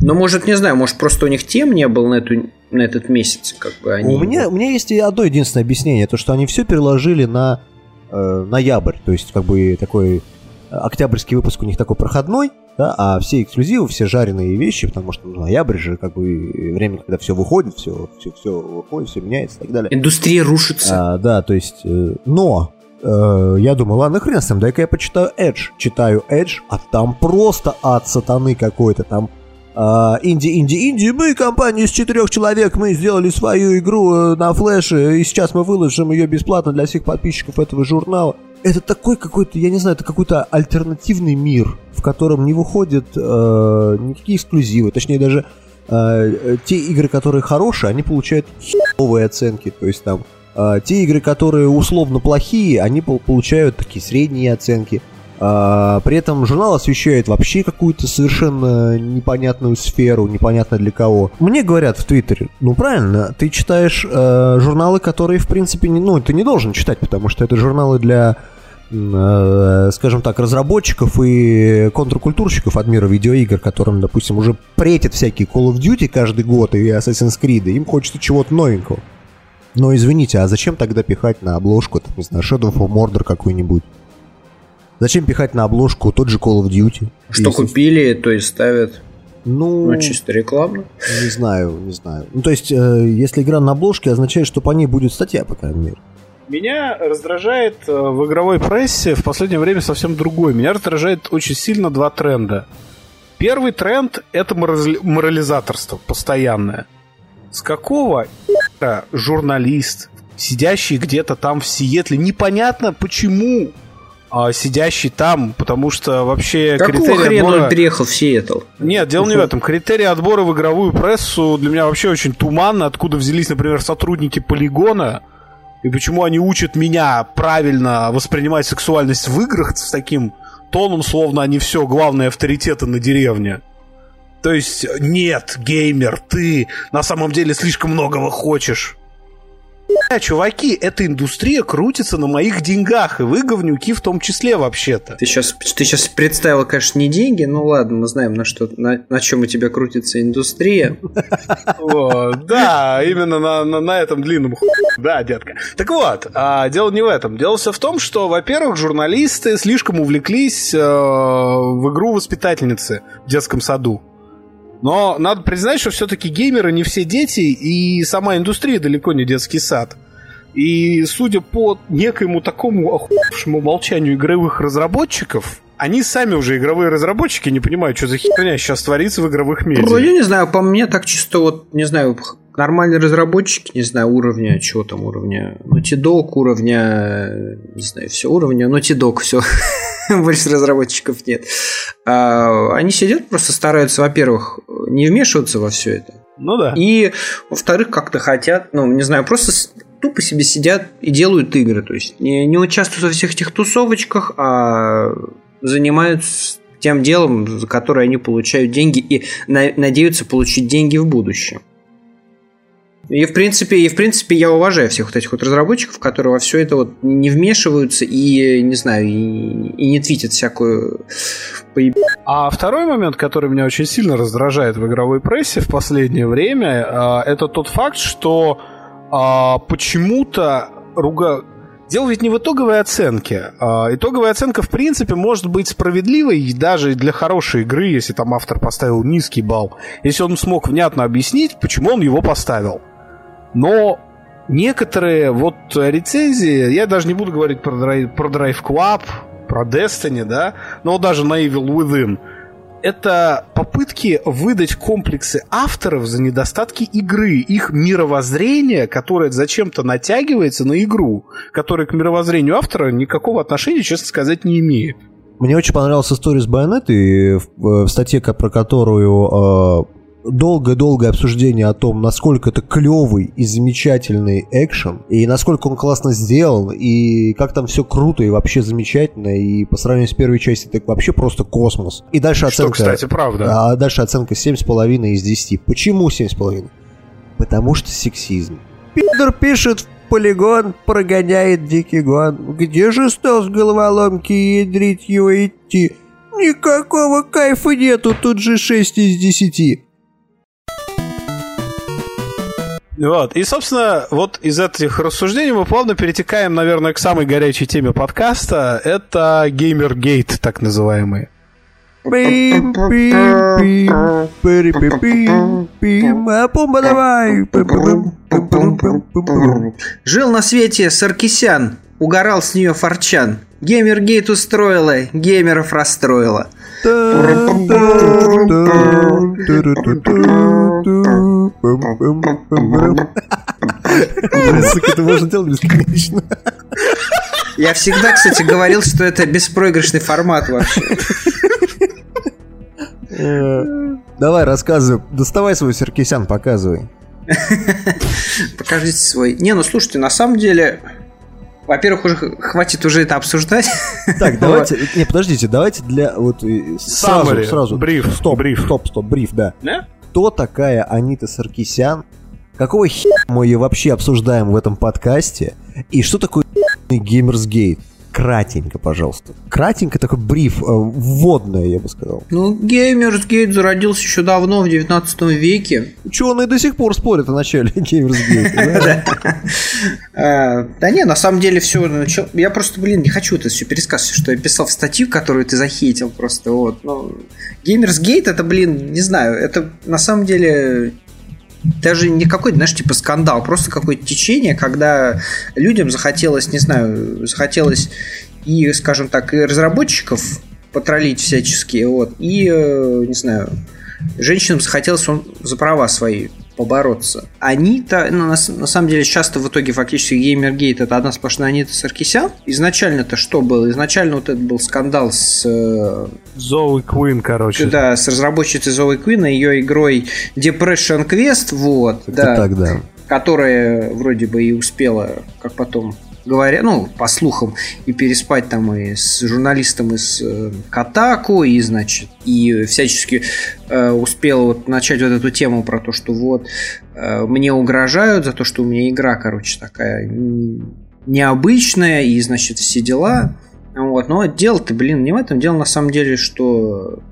S2: Ну, может, не знаю, может, просто у них тем не было на, эту, на этот месяц, как бы они...
S1: У меня, у меня есть одно единственное объяснение, то, что они все переложили на э, ноябрь, то есть, как бы, такой октябрьский выпуск у них такой проходной, да, а все эксклюзивы, все жареные вещи, потому что ну, ноябрь же как бы время, когда все выходит, все, все, все выходит, все меняется и так далее.
S2: Индустрия рушится.
S1: А, да, то есть, э, но э, я думал, ладно, хрен с ним, дай-ка я почитаю Edge. Читаю Edge, а там просто ад сатаны какой-то, там а, инди, инди, инди, мы компания из четырех человек, мы сделали свою игру э, на флеше, и сейчас мы выложим ее бесплатно для всех подписчиков этого журнала. Это такой какой-то, я не знаю, это какой-то альтернативный мир, в котором не выходят э, никакие эксклюзивы, точнее даже э, те игры, которые хорошие, они получают новые оценки, то есть там э, те игры, которые условно плохие, они получают такие средние оценки. А, при этом журнал освещает вообще какую-то совершенно непонятную сферу, непонятно для кого. Мне говорят в Твиттере, ну правильно, ты читаешь э, журналы, которые в принципе не, ну ты не должен читать, потому что это журналы для э, скажем так, разработчиков и контркультурщиков от мира видеоигр, которым, допустим, уже претят всякие Call of Duty каждый год и Assassin's Creed, им хочется чего-то новенького. Но извините, а зачем тогда пихать на обложку, там, не знаю, Shadow of Mordor какой-нибудь? Зачем пихать на обложку тот же Call of Duty?
S2: Что если... купили, то и ставят.
S1: Ну,
S2: ну, чисто рекламно.
S1: Не знаю, не знаю. Ну, то есть, э, если игра на обложке, означает, что по ней будет статья, по крайней мере.
S3: Меня раздражает э, в игровой прессе в последнее время совсем другой. Меня раздражает очень сильно два тренда. Первый тренд — это морализаторство постоянное. С какого журналист, сидящий где-то там в Сиэтле, непонятно почему а, сидящий там, потому что вообще
S2: Какого критерий хрена отбора... он переехал в Сиэтл?
S3: Нет, дело не в этом. Критерии отбора в игровую прессу для меня вообще очень туманно. Откуда взялись, например, сотрудники полигона, и почему они учат меня правильно воспринимать сексуальность в играх с таким тоном, словно они все главные авторитеты на деревне. То есть, нет, геймер, ты на самом деле слишком многого хочешь. Бля, чуваки, эта индустрия крутится на моих деньгах, и вы говнюки в том числе вообще-то.
S2: Ты сейчас, ты сейчас представил, конечно, не деньги, ну ладно, мы знаем, на что, на, на чем у тебя крутится индустрия.
S3: Да, именно на этом длинном Да, детка. Так вот, а, дело не в этом. Дело все в том, что, во-первых, журналисты слишком увлеклись э, в игру воспитательницы в детском саду. Но надо признать, что все-таки геймеры не все дети, и сама индустрия далеко не детский сад. И судя по некоему такому охуевшему молчанию игровых разработчиков, они сами уже игровые разработчики не понимают, что за херня сейчас творится в игровых медиа.
S2: Ну, я не знаю, по мне так чисто вот, не знаю, нормальные разработчики, не знаю, уровня, чего там уровня, Naughty Dog, уровня, не знаю, все уровня, Naughty Dog, все. больше разработчиков нет. А, они сидят, просто стараются, во-первых, не вмешиваться во все это.
S3: Ну да.
S2: И, во-вторых, как-то хотят, ну, не знаю, просто тупо себе сидят и делают игры. То есть не, не участвуют во всех этих тусовочках, а занимаются тем делом, за которое они получают деньги и на, надеются получить деньги в будущем. И в принципе, и в принципе я уважаю всех вот этих вот разработчиков, которые во все это вот не вмешиваются и, не знаю, и, и не твитят всякую.
S3: А второй момент, который меня очень сильно раздражает в игровой прессе в последнее время, а, это тот факт, что а, почему-то руга... Дело ведь не в итоговой оценке. А, итоговая оценка, в принципе, может быть справедливой даже для хорошей игры, если там автор поставил низкий балл, если он смог внятно объяснить, почему он его поставил. Но некоторые вот рецензии, я даже не буду говорить про Drive, про Drive Club, про Destiny, да, но даже на Evil Within, это попытки выдать комплексы авторов за недостатки игры, их мировоззрение, которое зачем-то натягивается на игру, которое к мировоззрению автора никакого отношения, честно сказать, не имеет.
S1: Мне очень понравилась история с Байонетой, в, в статье, про которую э, долгое-долгое обсуждение о том, насколько это клевый и замечательный экшен, и насколько он классно сделан, и как там все круто и вообще замечательно, и по сравнению с первой частью это вообще просто космос. И дальше
S3: Что,
S1: оценка...
S3: кстати, правда.
S1: А дальше оценка 7,5 из 10. Почему 7,5? Потому что сексизм. Пидор пишет полигон, прогоняет дикий гон. Где же стал с головоломки ядрить его идти? Никакого кайфа нету, тут же 6 из 10.
S3: Вот. И, собственно, вот из этих рассуждений мы плавно перетекаем, наверное, к самой горячей теме подкаста. Это геймергейт, так называемый.
S1: Пим, пим, пим, пири, пи, пим, пим, а пумба давай. Пим, пим, пим, пим, пим, пим, пим.
S2: Жил на свете Саркисян, угорал с нее Форчан. Геймергейт устроила, геймеров расстроила.
S1: Сука, это можно делать бесконечно.
S2: Я всегда, кстати, говорил, что это беспроигрышный формат вообще.
S1: Давай, рассказывай. Доставай свой Серкисян, показывай.
S2: Покажите свой. Не, ну слушайте, на самом деле, во-первых, уже хватит уже это обсуждать.
S1: Так, давайте... Не, подождите, давайте для... Вот э, сразу,
S3: Summary,
S1: сразу.
S3: бриф,
S1: Стоп,
S3: бриф.
S1: стоп, стоп, бриф, да.
S3: Да?
S1: Кто такая Анита Саркисян? Какого хера мы ее вообще обсуждаем в этом подкасте? И что такое геймерсгейт? Кратенько, пожалуйста. Кратенько такой бриф, э, вводное, я бы сказал.
S2: Ну, Геймерсгейт зародился еще давно, в 19 веке.
S1: Ученые до сих пор спорят о начале геймерсгейта. да?
S2: А, Да не, на самом деле все Я просто, блин, не хочу это все пересказывать, что я писал в статью, которую ты захейтил просто. Вот. Ну, Геймерсгейт это, блин, не знаю, это на самом деле даже не какой-то, знаешь, типа скандал, просто какое-то течение, когда людям захотелось, не знаю, захотелось и, скажем так, и разработчиков потроллить всячески, вот, и, э, не знаю, женщинам захотелось он за права свои побороться. Они-то, ну, на, на самом деле, часто в итоге фактически Геймергейт это одна сплошная Анита Саркисян. Изначально-то что было? Изначально вот этот был скандал с э,
S3: Зоуи Куин, короче.
S2: да, с разработчицей Зои Куин и ее игрой Depression Quest, вот,
S1: Это
S2: да,
S1: так, да.
S2: которая вроде бы и успела, как потом говоря, ну, по слухам, и переспать там и с журналистом из э, Катаку, и, значит, и всячески э, успела вот начать вот эту тему про то, что вот э, мне угрожают за то, что у меня игра, короче, такая необычная, и, значит, все дела. Вот, но дело-то, блин, не в этом. Дело на самом деле, что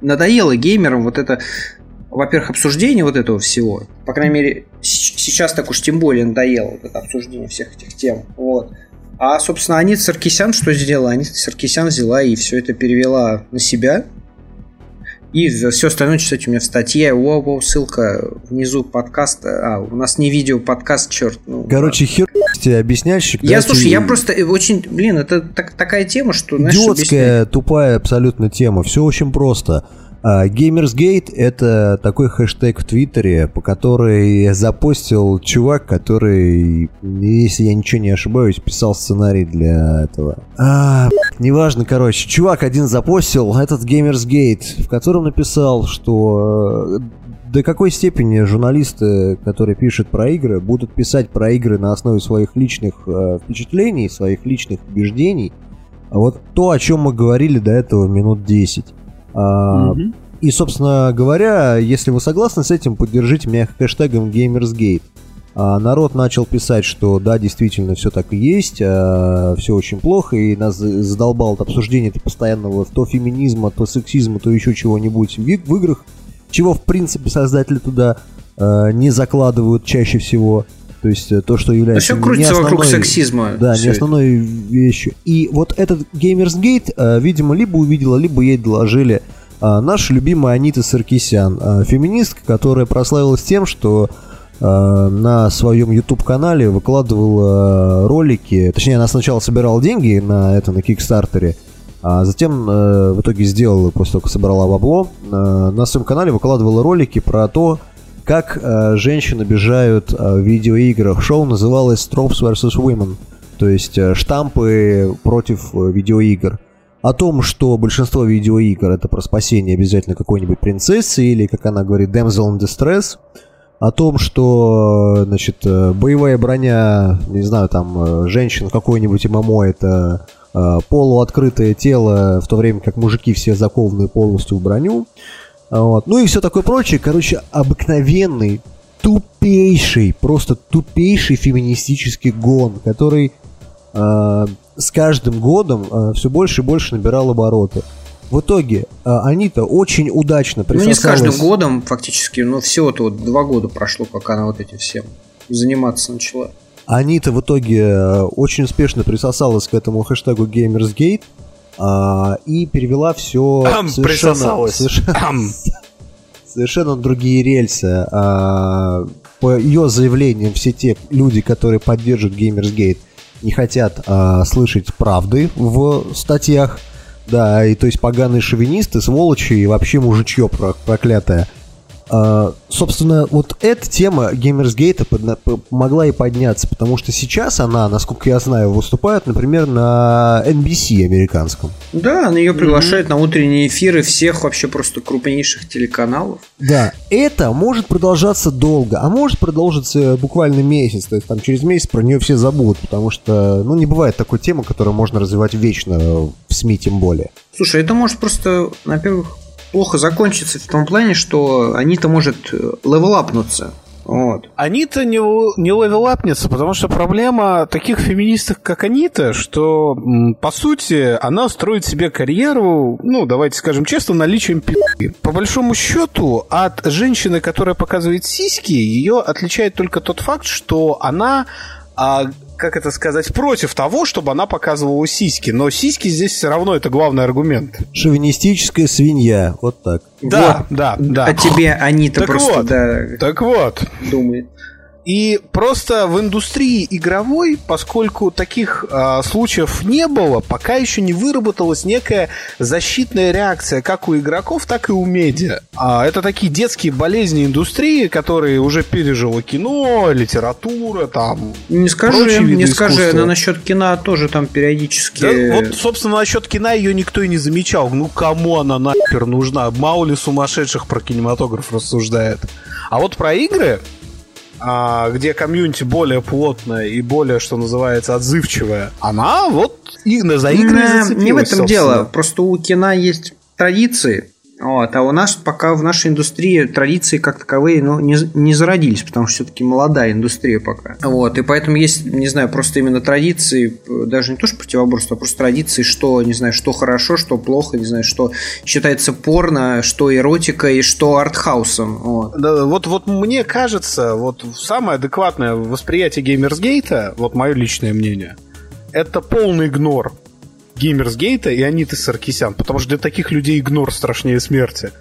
S2: надоело геймерам вот это, во-первых, обсуждение вот этого всего. По крайней мере, сейчас так уж тем более надоело вот это обсуждение всех этих тем. Вот. А, собственно, Анит Саркисян что сделала? Анит Саркисян взяла и все это перевела на себя. И все остальное, кстати, у меня в статье. Воу, воу, ссылка внизу подкаста. А, у нас не видео подкаст, черт. Ну,
S1: Короче, хер тебе объясняльщик.
S2: я,
S1: да,
S2: слушай,
S1: ты-
S2: я просто э, очень, блин, это так- такая тема, что, знаешь,
S1: Идиотская, тупая абсолютно тема. Все очень просто. А, Gamersgate — это такой хэштег в Твиттере, по который запостил чувак, который, если я ничего не ошибаюсь, писал сценарий для этого. А, неважно, короче. Чувак один запостил этот Gamersgate, в котором написал, что э, до какой степени журналисты, которые пишут про игры, будут писать про игры на основе своих личных э, впечатлений, своих личных убеждений, а вот то, о чем мы говорили до этого минут 10. А,
S3: Мгм.
S1: И, собственно говоря, если вы согласны с этим, поддержите меня хэштегом GamersGate. А, народ начал писать, что да, действительно, все так и есть, все очень плохо, и нас за- задолбало это обсуждение это постоянного то феминизма, то сексизма, то еще чего-нибудь в, в играх, чего, в принципе, создатели туда а, не закладывают чаще всего. То есть э, то, что является...
S2: все крутится вокруг
S1: основной-
S2: сексизма.
S1: да, не основной вещью. И вот этот Gamersgate, э, видимо, либо увидела, либо ей доложили э, наша любимая Анита Саркисян, феминистка, которая прославилась тем, что на своем YouTube-канале выкладывала ролики, точнее, она сначала собирала деньги на это, на Кикстартере, а затем э, в итоге сделала, после того, как собрала бабло, э, на своем канале выкладывала ролики про то, как э, женщин обижают э, в видеоиграх. Шоу называлось Tropes vs. Women, то есть э, штампы против э, видеоигр. О том, что большинство видеоигр это про спасение обязательно какой-нибудь принцессы или, как она говорит, damsel in distress. О том, что, э, значит, э, боевая броня, не знаю, там, э, женщин какой-нибудь ММО это полуоткрытое тело, в то время как мужики все закованы полностью в броню. Вот. Ну и все такое прочее. Короче, обыкновенный, тупейший, просто тупейший феминистический гон, который э, с каждым годом э, все больше и больше набирал обороты. В итоге э, Анита очень удачно
S2: Ну, не с
S1: присосалась...
S2: каждым годом, фактически, но всего-то вот два года прошло, пока она вот этим всем заниматься начала.
S1: Анита в итоге э, очень успешно присосалась к этому хэштегу Gamersgate а, и перевела все
S3: Ам,
S1: совершенно,
S3: Ам.
S1: совершенно на другие рельсы. А, по ее заявлениям, все те люди, которые поддерживают Gamersgate, не хотят а, слышать правды в статьях. Да, и то есть поганые шовинисты, сволочи и вообще мужичье про- проклятое. А, собственно, вот эта тема Геймерсгейта помогла и подняться, потому что сейчас она, насколько я знаю, выступает, например, на NBC американском.
S2: Да, она ее приглашает на утренние эфиры всех вообще просто крупнейших телеканалов.
S1: Да, это может продолжаться долго, а может продолжиться буквально месяц. То есть там через месяц про нее все забудут, потому что, ну, не бывает такой темы, которую можно развивать вечно в СМИ тем более.
S2: Слушай, это может просто, во-первых, плохо закончиться в том плане, что они-то может левелапнуться. Вот.
S3: Анита не, не левелапнется, потому что проблема таких феминисток, как Анита, что, по сути, она строит себе карьеру, ну, давайте скажем честно, наличием пи***и. По большому счету, от женщины, которая показывает сиськи, ее отличает только тот факт, что она... а, как это сказать, против того, чтобы она показывала сиськи. Но сиськи здесь все равно это главный аргумент.
S1: Шовинистическая свинья, вот так.
S3: Да, да, да.
S2: А тебе они-то просто
S3: вот.
S2: да,
S3: Так вот,
S2: думает.
S3: И просто в индустрии игровой, поскольку таких а, случаев не было, пока еще не выработалась некая защитная реакция как у игроков, так и у медиа. А, это такие детские болезни индустрии, которые уже пережило кино, литература, там.
S2: Не скажи, не скажи,
S3: искусства.
S2: но насчет кино тоже там периодически...
S3: Да, вот, собственно, насчет кино ее никто и не замечал. Ну, кому она нахер нужна? Мало ли сумасшедших про кинематограф рассуждает. А вот про игры, где комьюнити более плотное и более, что называется, отзывчивое, она вот и за игры
S2: Не, не в этом
S3: собственно.
S2: дело. Просто у кино есть традиции. Вот, а у нас пока в нашей индустрии традиции как таковые ну, не, не зародились, потому что все-таки молодая индустрия пока. Вот, и поэтому есть, не знаю, просто именно традиции, даже не то, что противоборство, а просто традиции, что, не знаю, что хорошо, что плохо, не знаю, что считается порно, что эротика и что артхаусом. Вот.
S3: Да, вот, вот мне кажется, вот самое адекватное восприятие Геймерсгейта, вот мое личное мнение, это полный игнор Геймерсгейта и Аниты Саркисян, потому что для таких людей игнор страшнее смерти.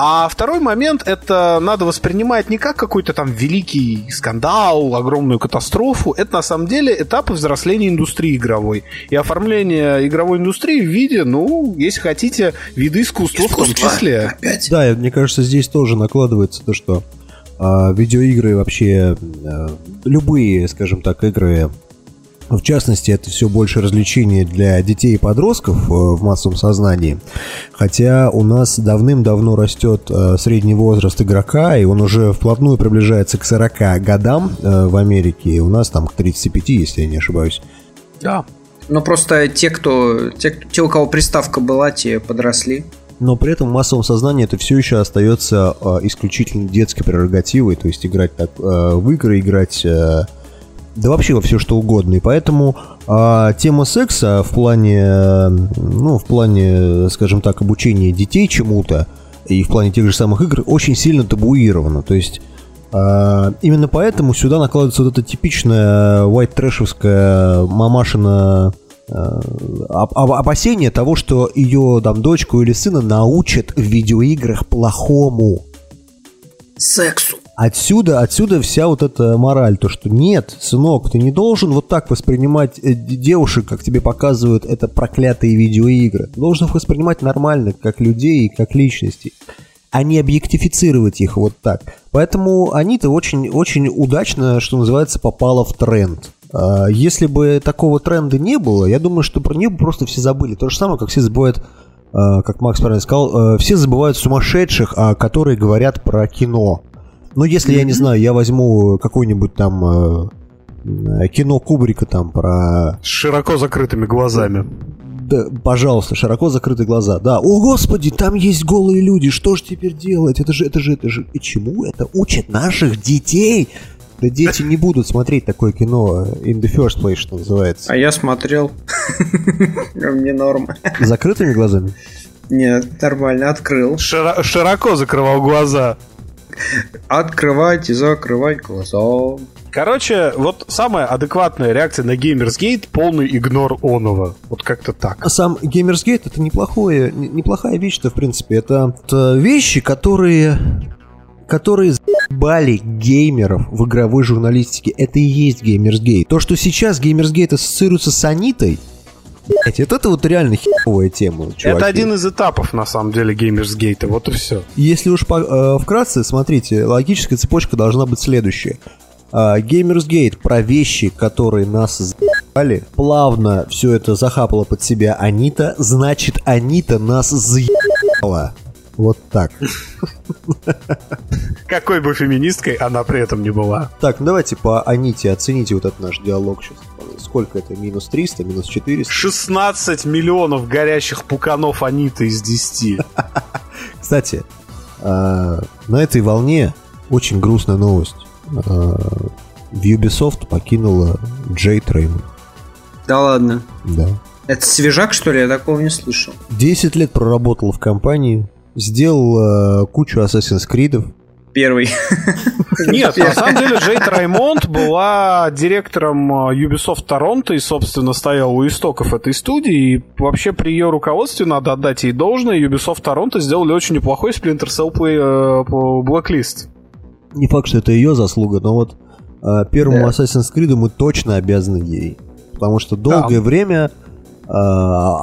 S3: А второй момент это надо воспринимать не как какой-то там великий скандал, огромную катастрофу. Это на самом деле этапы взросления индустрии игровой. И оформление игровой индустрии в виде, ну, если хотите, виды искусства, в том числе.
S2: Опять.
S1: Да, мне кажется, здесь тоже накладывается то, что а, видеоигры вообще, а, любые, скажем так, игры, в частности, это все больше развлечение для детей и подростков э, в массовом сознании. Хотя у нас давным-давно растет э, средний возраст игрока, и он уже вплотную приближается к 40 годам э, в Америке, и у нас там к 35, если я не ошибаюсь.
S3: Да.
S2: Но просто те, кто, те, те, у кого приставка была, те подросли.
S1: Но при этом в массовом сознании это все еще остается э, исключительно детской прерогативой, то есть играть так, э, в игры, играть э, да вообще во все что угодно. И поэтому э, тема секса в плане, ну, в плане, скажем так, обучения детей чему-то и в плане тех же самых игр очень сильно табуирована. То есть э, именно поэтому сюда накладывается вот эта типичная white трэшевская мамашина оп- опасение того, что ее там дочку или сына научат в видеоиграх плохому.
S2: Сексу.
S1: Отсюда, отсюда вся вот эта мораль, то что нет, сынок, ты не должен вот так воспринимать э, девушек, как тебе показывают это проклятые видеоигры. Ты должен их воспринимать нормально, как людей и как личностей, а не объектифицировать их вот так. Поэтому они-то очень, очень удачно, что называется, попала в тренд. А, Если бы такого тренда не было, я думаю, что про нее просто все забыли. То же самое, как все забывают э, как Макс правильно сказал, э, все забывают сумасшедших, а, которые говорят про кино. Ну, если я не знаю, я возьму какое-нибудь там э, кино Кубрика там про...
S3: С широко закрытыми глазами.
S1: Да, пожалуйста, широко закрыты глаза. Да, о господи, там есть голые люди, что же теперь делать? Это же, это же, это же... И чему это учат наших детей? Да дети не будут смотреть такое кино in the first place, что называется.
S2: А я смотрел. Мне норма.
S1: Закрытыми глазами?
S2: Нет, нормально, открыл.
S3: Широ- широко закрывал глаза.
S2: Открывать и закрывать глаза.
S3: Короче, вот самая адекватная реакция на Геймерсгейт полный игнор оного. Вот как-то так.
S1: А сам Геймерсгейт это неплохое, не- неплохая вещь-то, в принципе. Это, это вещи, которые которые заебали геймеров в игровой журналистике. Это и есть Геймерсгейт. То, что сейчас Геймерсгейт ассоциируется с Анитой, блядь, это, это вот реально херовая тема, чуваки.
S3: Это один из этапов, на самом деле, Геймерсгейта. Вот и все.
S1: Если уж по- э, вкратце, смотрите, логическая цепочка должна быть следующая. А, Геймерсгейт про вещи, которые нас заебали, плавно все это захапала под себя Анита, значит Анита нас заебала. Вот так.
S3: Какой бы феминисткой она при этом не была.
S1: Так, ну давайте по Аните оцените вот этот наш диалог сейчас. Сколько это? Минус 300, минус 400?
S3: 16 миллионов горящих пуканов Аниты из 10.
S1: Кстати, а, на этой волне очень грустная новость. А, В Ubisoft покинула Джейд Реймон.
S2: Да ладно.
S1: Да.
S2: Это свежак, что ли? Я такого не слышал.
S1: 10 лет проработал в компании, сделал э, кучу Assassin's Creed.
S2: Первый.
S3: Нет, на самом деле Джейд Раймонд была директором э, Ubisoft Торонто и, собственно, стояла у истоков этой студии. И вообще при ее руководстве надо отдать ей должное. Ubisoft Торонто сделали очень неплохой Splinter Cell Play, э, по Blacklist.
S1: Не факт, что это ее заслуга, но вот э, первому
S2: Да.
S1: Assassin's Creed мы точно обязаны ей. Потому что долгое время э,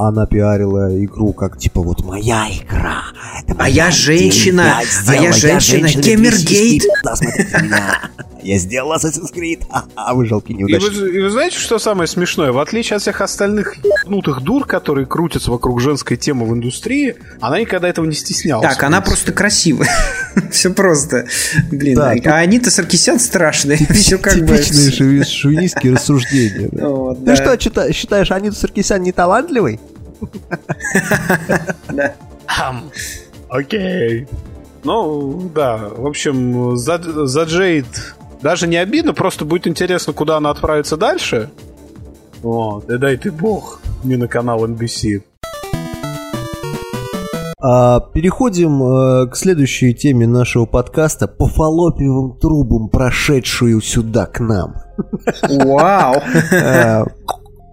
S1: она пиарила игру как типа вот моя игра. Это
S2: А
S1: моя
S2: женщина,
S1: идея,
S2: а
S1: сделала,
S2: я женщина,
S1: сиськи, да, смотрите на меня. Я сделал Assassin's Creed, а, а вы жалкие
S3: И вы,
S1: неудачники.
S3: и вы знаете, что самое смешное? В отличие от всех остальных ебнутых дур, которые крутятся вокруг женской темы в индустрии, она никогда этого не стеснялась.
S2: Так, она просто красивая. Все просто. Блин,
S1: Да,
S2: а
S1: тут-
S2: Анита Саркисян страшная. Все как бы...
S1: Типичные шови- шовинистские рассуждения. да.
S2: Вот,
S1: Ты
S2: да.
S1: что, чита- считаешь Аниту Саркисян неталантливой?
S3: Хам. Окей. Ну, да. В общем, за, за Джейд даже не обидно, просто будет интересно, куда она отправится дальше. Вот. И дай ты бог, не на канал NBC.
S1: А, переходим э, к следующей теме нашего подкаста по фаллопиевым трубам, прошедшую сюда к нам.
S2: Вау.
S1: Э,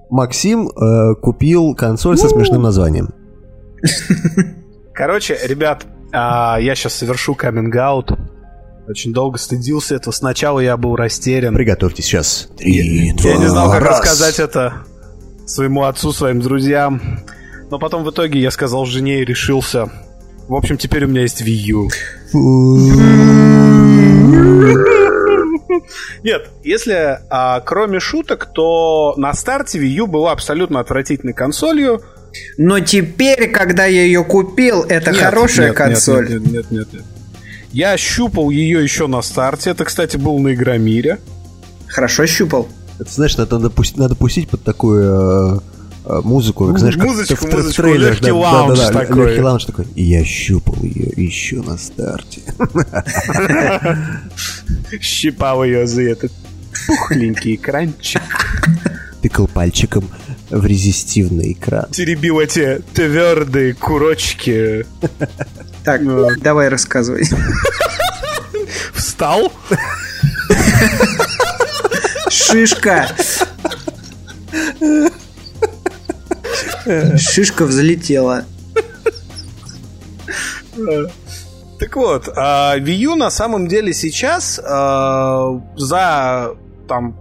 S1: Максим э, купил консоль со смешным названием.
S3: Короче, ребят, а, я сейчас совершу каминг-аут. Очень долго стыдился этого. Сначала я был растерян.
S1: Приготовьтесь сейчас. Три,
S3: Я не знал,
S1: два,
S3: как
S1: раз.
S3: рассказать это своему отцу, своим друзьям. Но потом в итоге я сказал жене и решился. В общем, теперь у меня есть Wii U. Нет, если а, кроме шуток, то на старте Wii U была абсолютно отвратительной консолью.
S2: Но теперь, когда я ее купил, это
S3: Нет,
S2: хорошая
S3: нет,
S2: консоль.
S3: Нет, нет, нет, нет, нет. Я щупал ее еще на старте. Это, кстати, был на Игромире.
S2: Хорошо щупал.
S1: Это, знаешь, надо, надо, пустить, надо пустить под такую э, музыку, как, знаешь, как
S3: Музычку,
S1: в, в-
S3: музычку,
S1: трейлерах,
S3: легкий
S1: да,
S3: лаунж
S1: да, да, да,
S3: такой.
S1: легкий лаунж такой. И я щупал ее еще на старте.
S3: Щипал ее за этот пухленький экранчик.
S1: Тыкал пальчиком в резистивный экран.
S3: теребил эти твердые курочки.
S2: Так, давай рассказывай.
S3: Встал.
S2: Шишка. Шишка взлетела.
S3: Так вот, а, Wii U на самом деле сейчас а, за там.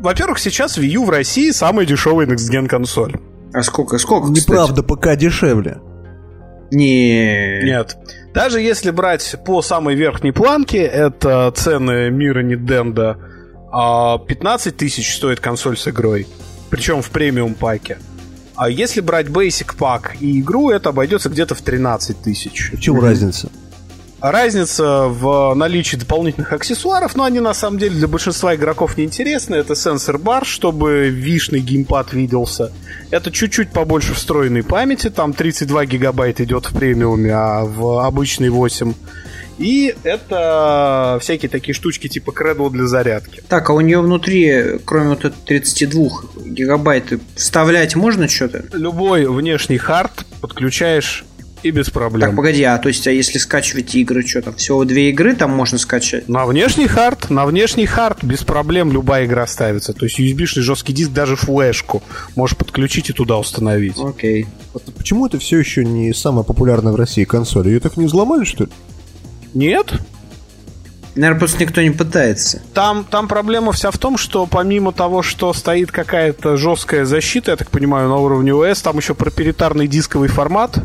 S3: Во-первых, сейчас Wii U в России самая дешевая Next Gen консоль.
S2: А сколько? Сколько?
S1: Неправда, пока дешевле.
S2: Не.
S3: Нет. Даже если брать по самой верхней планке, это цены мира Nintendo, а 15 тысяч стоит консоль с игрой. Причем в премиум паке. А если брать Basic пак и игру, это обойдется где-то в 13 тысяч.
S1: В чем разница?
S3: Разница в наличии дополнительных аксессуаров, но они на самом деле для большинства игроков не интересны. Это сенсор бар, чтобы вишный геймпад виделся. Это чуть-чуть побольше встроенной памяти, там 32 гигабайта идет в премиуме, а в обычный 8. И это всякие такие штучки типа Cradle для зарядки.
S2: Так, а у нее внутри, кроме вот этой 32 гигабайт, вставлять можно что-то?
S3: Любой внешний hard подключаешь и без проблем.
S2: Так, погоди, а то есть, а если скачивать игры, что там, всего две игры там можно скачать?
S3: На внешний hard, на внешний hard без проблем любая игра ставится. То есть USB-шный жесткий диск, даже флешку можешь подключить и туда установить.
S2: Окей.
S1: Вот почему это все еще не самая популярная в России консоль? Ее так не взломали, что ли?
S3: Нет,
S2: Наверное, просто никто не пытается.
S3: Там, там проблема вся в том, что помимо того, что стоит какая-то жесткая защита, я так понимаю, на уровне OS, там еще проприетарный дисковый формат,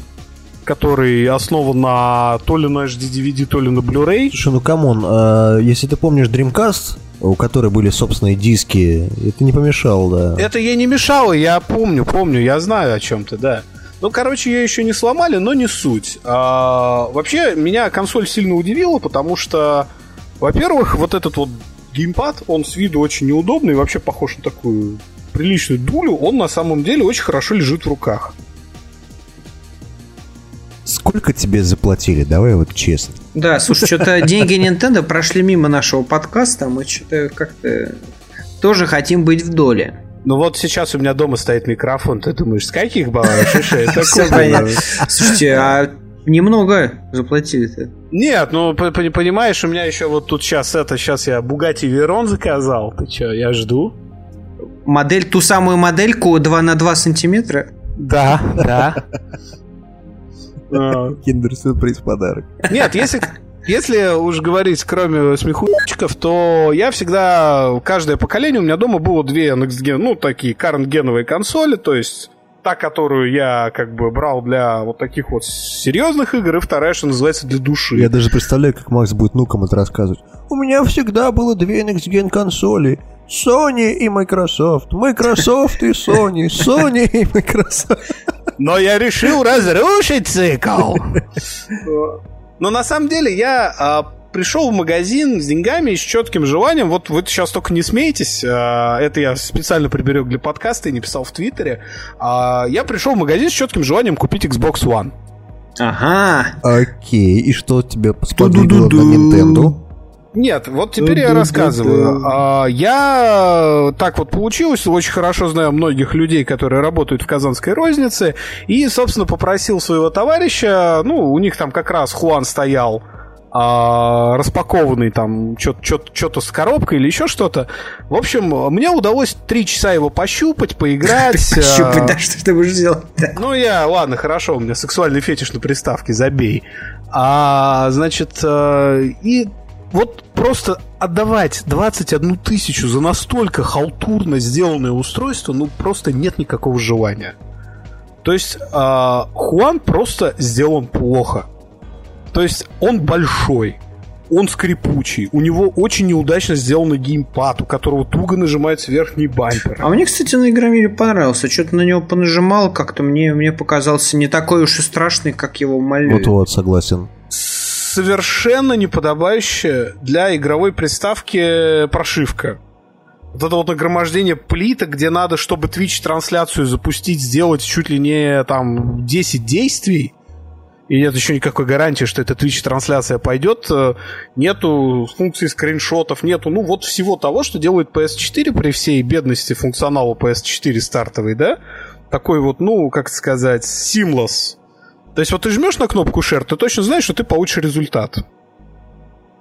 S3: который основан на то ли на HD DVD, то ли на Blu-ray.
S1: Слушай, ну come on, а, если ты помнишь Dreamcast, у которой были собственные диски, это не помешало, да.
S3: Это ей не мешало, я помню, помню, я знаю о чем ты, да. Ну, короче, ее еще не сломали, но не суть. А, вообще, меня консоль сильно удивила, потому что, во-первых, вот этот вот геймпад, он с виду очень неудобный, вообще похож на такую приличную дулю, он на самом деле очень хорошо лежит в руках.
S1: Сколько тебе заплатили? Давай вот честно.
S2: Да, слушай, что-то деньги Nintendo прошли мимо нашего подкаста, мы что-то как-то тоже хотим быть в доле.
S3: Ну вот сейчас у меня дома стоит микрофон, ты думаешь, с каких баллов? Это
S2: Все понятно. Слушайте, а немного заплатили-то?
S3: Нет, ну понимаешь, у меня еще вот тут сейчас это, сейчас я Bugatti Veyron заказал. Ты что, я жду?
S2: Модель, ту самую модельку 2 на 2 сантиметра?
S3: Да, да.
S1: Киндер-сюрприз подарок.
S3: Нет, если, если уж говорить кроме смехучков, то я всегда, каждое поколение у меня дома было две Next Gen, ну, такие current-геновые консоли, то есть та, которую я как бы брал для вот таких вот серьезных игр, и вторая, что называется, для души.
S1: Я даже представляю, как Макс будет нукам это рассказывать. У меня всегда было две Next Gen консоли. Sony и Microsoft. Microsoft и Sony. Sony и Microsoft.
S3: Но я решил разрушить цикл. Но на самом деле я а, пришел в магазин с деньгами и с четким желанием. Вот вы сейчас только не смеетесь. а, это я специально приберег для подкаста и не писал в Твиттере. А, я пришел в магазин с четким желанием купить Xbox One.
S2: Ага.
S1: Окей, и что тебя сподвигло на Nintendo?
S3: Нет, вот теперь я рассказываю. А, Я так вот получилось, очень хорошо знаю многих людей, которые работают в Казанской рознице, и, собственно, попросил своего товарища, ну, у них там как раз Хуан стоял, а, распакованный там что-то с коробкой или еще что-то. В общем, мне удалось три часа его пощупать, поиграть.
S2: Пощупать,
S3: а,
S2: да, что ты будешь делать?
S3: ну, я, ладно, хорошо, у меня сексуальный фетиш на приставке, забей. А, значит, э, и вот просто отдавать 21 тысячу за настолько халтурно сделанное устройство, ну, просто нет никакого желания. То есть, а, Хуан просто сделан плохо. То есть, он большой, он скрипучий, у него очень неудачно сделанный геймпад, у которого туго нажимается верхний бампер.
S2: А мне, кстати, на Игромире понравился. Что-то на него понажимал, как-то мне, мне показался не такой уж и страшный, как его малюют.
S1: Вот-вот, согласен.
S3: Совершенно неподобающая для игровой приставки прошивка. Вот это вот нагромождение плиток, где надо, чтобы Twitch-трансляцию запустить, сделать чуть ли не там 10 действий, и нет еще никакой гарантии, что эта Twitch-трансляция пойдет, э, нету функции скриншотов, нету, ну, вот всего того, что делает PS4 при всей бедности функционала PS4 стартовый, да? Такой вот, ну, как сказать, seamless. То есть вот ты жмешь на кнопку Share, ты точно знаешь, что ты получишь результат.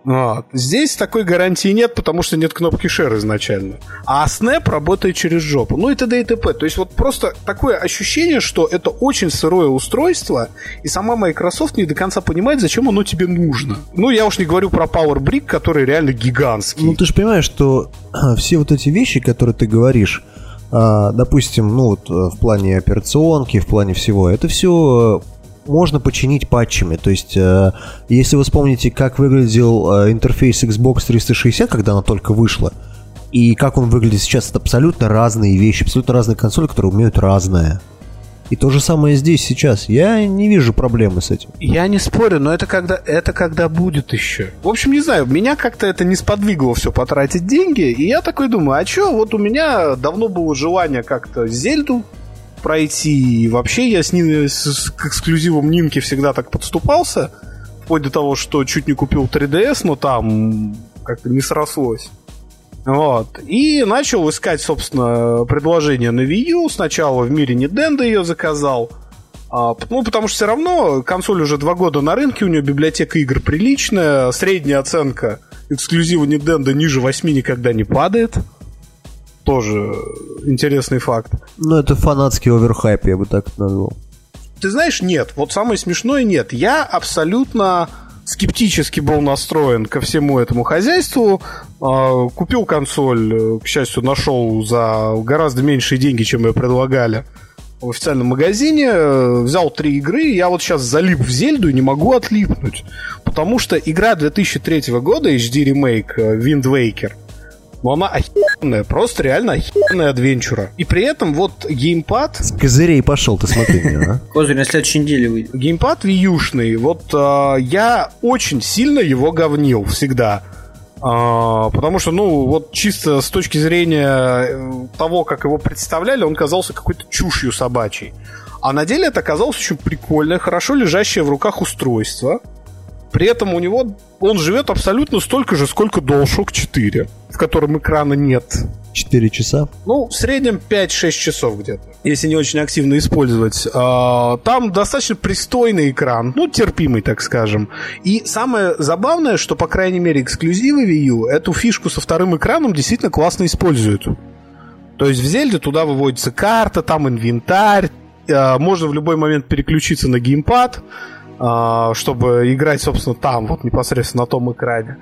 S3: Вот. Здесь такой гарантии нет, потому что нет кнопки Share изначально. А Snap работает через жопу. Ну и т.д. и т.п. То есть вот просто такое ощущение, что это очень сырое устройство, и сама Microsoft не до конца понимает, зачем оно тебе нужно. Ну, я уж не говорю про Power Brick, который реально гигантский.
S1: Ну, ты же понимаешь, что а, все вот эти вещи, которые ты говоришь, а, допустим, ну, вот а, в плане операционки, в плане всего, это все можно починить патчами. То есть, э, если вы вспомните, как выглядел э, интерфейс Xbox 360, когда она только вышла, и как он выглядит сейчас, это абсолютно разные вещи, абсолютно разные консоли, которые умеют разное. И то же самое здесь сейчас. Я не вижу проблемы с этим.
S3: Я не спорю, но это когда, это когда будет еще. В общем, не знаю, меня как-то это не сподвигло все потратить деньги, и я такой думаю, а что, вот у меня давно было желание как-то Зельду пройти, и вообще я с, ним, с, к эксклюзивам Нинки всегда так подступался, вплоть до того, что чуть не купил 3DS, но там как-то не срослось. Вот. И начал искать, собственно, предложение на Wii U. Сначала в мире Nintendo ее заказал. А, ну, потому что все равно консоль уже два года на рынке, у нее библиотека игр приличная, средняя оценка эксклюзива Nintendo ниже 8 никогда не падает. Тоже интересный факт.
S1: Ну, это фанатский оверхайп, я бы так назвал.
S3: Ты знаешь, нет. Вот самое смешное нет. Я абсолютно скептически был настроен ко всему этому хозяйству. А, купил консоль, к счастью, нашел за гораздо меньшие деньги, чем ее предлагали в официальном магазине, взял три игры, я вот сейчас залип в Зельду и не могу отлипнуть, потому что игра 2003 года, HD ремейк Wind Waker, но она охеренная, просто реально охеренная адвенчура. И при этом вот геймпад...
S1: С козырей пошел, ты смотри меня,
S2: а. Козырь на следующей неделе выйдет.
S3: Геймпад вьюшный, вот э, я очень сильно его говнил всегда. А, потому что, ну, вот чисто с точки зрения э, того, как его представляли, он казался какой-то чушью собачьей. А на деле это оказалось очень прикольное, хорошо лежащее в руках устройство. При этом у него он живет абсолютно столько же, сколько DualShock 4, в котором экрана нет.
S1: 4 часа?
S3: Ну, в среднем 5-6 часов где-то, если не очень активно использовать. А, там достаточно пристойный экран, ну, терпимый, так скажем. И самое забавное, что, по крайней мере, эксклюзивы Wii U эту фишку со вторым экраном действительно классно используют. То есть в Зельде туда выводится карта, там инвентарь, а, можно в любой момент переключиться на геймпад, чтобы играть, собственно, там, вот непосредственно на том экране.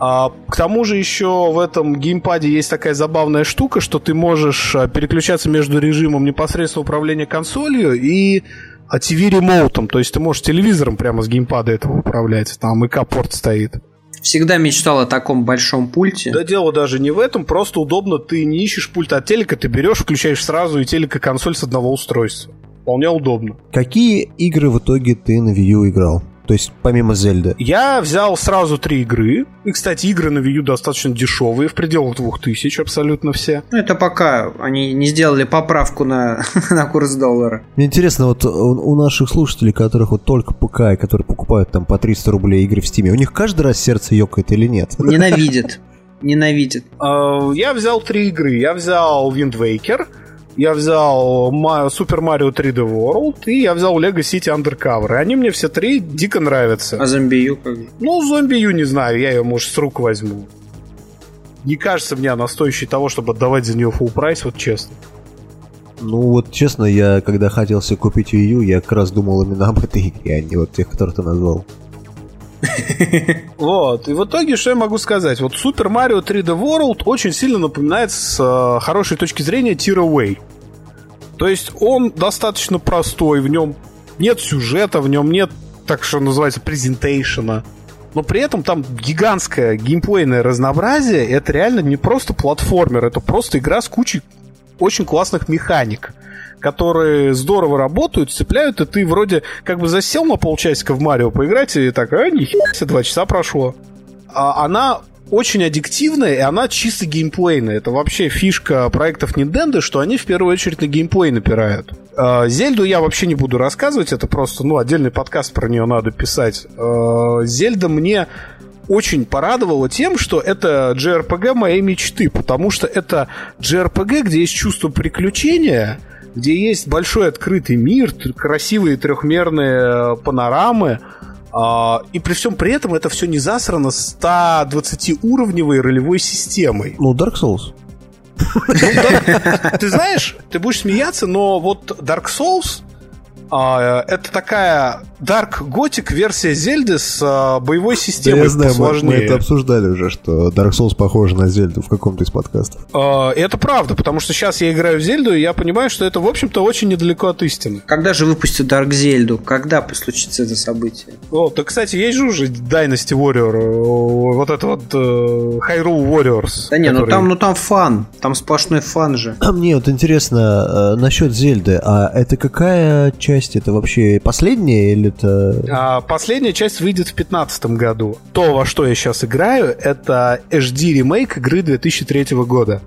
S3: А, к тому же еще в этом геймпаде есть такая забавная штука, что ты можешь а, переключаться между режимом непосредственно управления консолью и TV-ремоутом. То есть ты можешь телевизором прямо с геймпада этого управлять. Там ИК-порт стоит.
S2: Всегда мечтал о таком большом пульте.
S3: Да дело даже не в этом, просто удобно, ты не ищешь пульт от телека, ты берешь, включаешь сразу и телека консоль с одного устройства. Вполне удобно.
S1: Какие игры в итоге ты на Wii U играл? То есть помимо Зельды.
S3: Я взял сразу три игры. И, кстати, игры на Wii U достаточно дешевые, в пределах двух тысяч абсолютно все.
S2: Ну, это пока они не сделали поправку на, на курс доллара.
S1: Мне интересно, вот у, у наших слушателей, которых вот только ПК, и которые покупают там по 300 рублей игры в Стиме, у них каждый раз сердце ёкает или нет?
S2: Ненавидит. Ненавидит.
S3: А, я взял три игры. Я взял Wind Waker, я взял Super Mario 3D World и я взял Lego City Undercover. И они мне все три дико нравятся.
S2: А зомбию как?
S3: Ну, зомбию не знаю, я ее, может, с рук возьму. Не кажется мне она стоящей того, чтобы отдавать за нее full прайс, вот честно.
S1: Ну вот честно, я когда хотел себе купить Wii U, я как раз думал именно об этой игре, а не вот тех, которые ты назвал.
S3: Вот, и в итоге что я могу сказать? Вот Super Mario 3D World очень сильно напоминает с э, хорошей точки зрения Away. То есть он достаточно простой, в нем нет сюжета, в нем нет, так что называется, презентейшена. Но при этом там гигантское геймплейное разнообразие. Это реально не просто платформер, это просто игра с кучей очень классных механик которые здорово работают, цепляют, и ты вроде как бы засел на полчасика в Марио поиграть, и так, а, нихера, два часа прошло. А она очень аддиктивная, и она чисто геймплейная. Это вообще фишка проектов Nintendo, что они в первую очередь на геймплей напирают. А, Зельду я вообще не буду рассказывать, это просто, ну, отдельный подкаст про нее надо писать. А, Зельда мне очень порадовало тем, что это JRPG моей мечты, потому что это JRPG, где есть чувство приключения, где есть большой открытый мир, красивые трехмерные э, панорамы, а, и при всем при этом это все не засрано 120-уровневой ролевой системой.
S1: Ну, Dark Souls.
S3: Ну, ты знаешь, ты будешь смеяться, но вот Dark Souls это такая Dark Gothic версия Зельды с а, боевой системой
S1: да, я знаю, мы, мы
S3: посложнее.
S1: это обсуждали уже, что Dark Souls похож на Зельду в каком-то из подкастов.
S3: А, это правда, потому что сейчас я играю в Зельду, и я понимаю, что это, в общем-то, очень недалеко от истины.
S2: Когда же выпустят Dark Зельду? Когда случится это событие?
S3: О, да, кстати, есть же уже Dynasty Warrior, э, вот это вот э, Hyrule Warriors.
S2: Да не, ну
S3: который-
S2: там, ну там фан, там сплошной фан же.
S1: А мне вот интересно э, насчет Зельды, а это какая часть? Это вообще последняя или это...
S3: А последняя часть выйдет в 2015 году. То, во что я сейчас играю, это HD ремейк игры 2003 года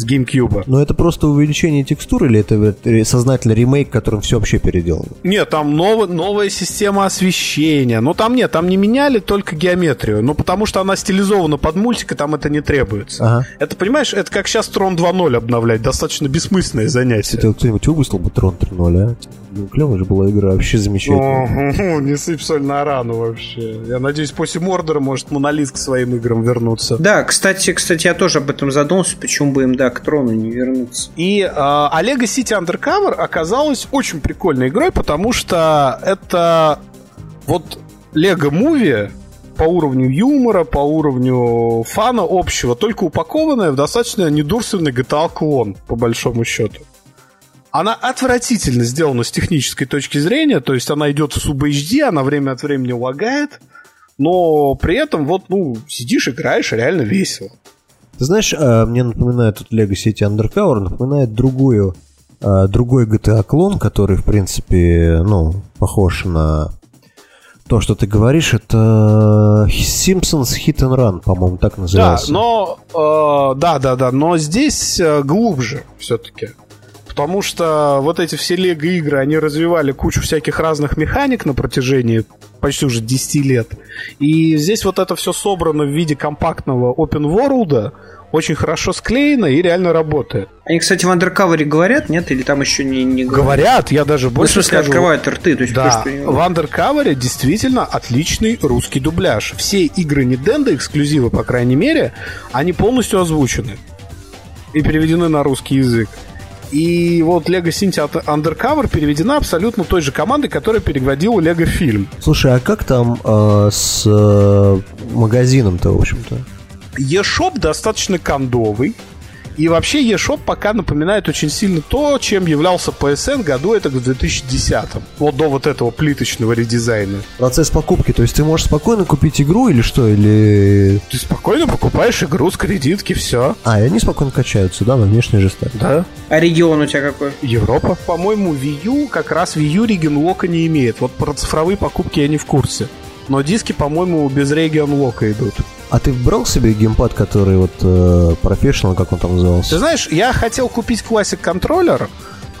S3: с GameCube.
S1: Ну это просто увеличение текстур или это сознательно ремейк, которым все вообще переделано?
S3: Нет, там нов- новая система освещения. Но там нет, там не меняли только геометрию. Ну, потому что она стилизована под мультик, и там это не требуется.
S1: Ага.
S3: Это, понимаешь, это как сейчас Трон 2.0 обновлять. Достаточно бессмысленное занятие.
S1: Это вот кто-нибудь выпустил бы Трон 3.0, а? Ну, клевая же была игра, вообще замечательная.
S3: Не сыпь соль на рану вообще. Я надеюсь, после Мордора может Монолит к своим играм вернуться.
S2: Да, кстати, кстати, я тоже об этом задумался, почему бы им, да, к трону не вернуться.
S3: И э, Олега City Undercover оказалась очень прикольной игрой, потому что это вот Лего Муви по уровню юмора, по уровню фана общего, только упакованная в достаточно недурственный GTA-клон, по большому счету. Она отвратительно сделана с технической точки зрения, то есть она идет в Sub HD, она время от времени лагает, но при этом вот, ну, сидишь, играешь, реально весело.
S1: Ты знаешь, а, мне напоминает тут Lego City Undercover, напоминает другую, а, другой GTA-клон, который, в принципе, ну, похож на то, что ты говоришь, это Simpsons Hit and Run, по-моему, так
S3: Да,
S1: назывался.
S3: но э, да, да, да, но здесь э, глубже все-таки. Потому что вот эти все лего игры, они развивали кучу всяких разных механик на протяжении почти уже 10 лет. И здесь вот это все собрано в виде компактного open world, очень хорошо склеено и реально работает.
S2: Они, кстати, в андеркавере говорят, нет? Или там еще не, не говорят?
S3: Говорят, я даже
S2: Ну, в
S3: больше
S2: смысле,
S3: скажу.
S2: открывают рты, то есть
S3: Да,
S2: то, что...
S3: в Undercover действительно отличный русский дубляж. Все игры Nintendo, эксклюзивы, по крайней мере, они полностью озвучены и переведены на русский язык. И вот Lego City Undercover переведена абсолютно той же командой, которая переводила Lego фильм.
S1: Слушай, а как там а, с э, магазином-то, в общем-то?
S3: eShop достаточно кондовый. И вообще eShop пока напоминает очень сильно то, чем являлся PSN году это в 2010 Вот до вот этого плиточного редизайна.
S1: Процесс покупки, то есть ты можешь спокойно купить игру или что, или...
S3: Ты спокойно покупаешь игру с кредитки, все.
S1: А, и они спокойно качаются, да, на внешний же стат.
S3: Да.
S2: А регион у тебя какой?
S3: Европа. По-моему, Wii U как раз Wii U регион-лока не имеет. Вот про цифровые покупки я не в курсе. Но диски, по-моему, без регион-лока идут.
S1: А ты брал себе геймпад, который вот э, Professional, как он там
S3: Ты
S1: назывался?
S3: знаешь, я хотел купить Classic контроллер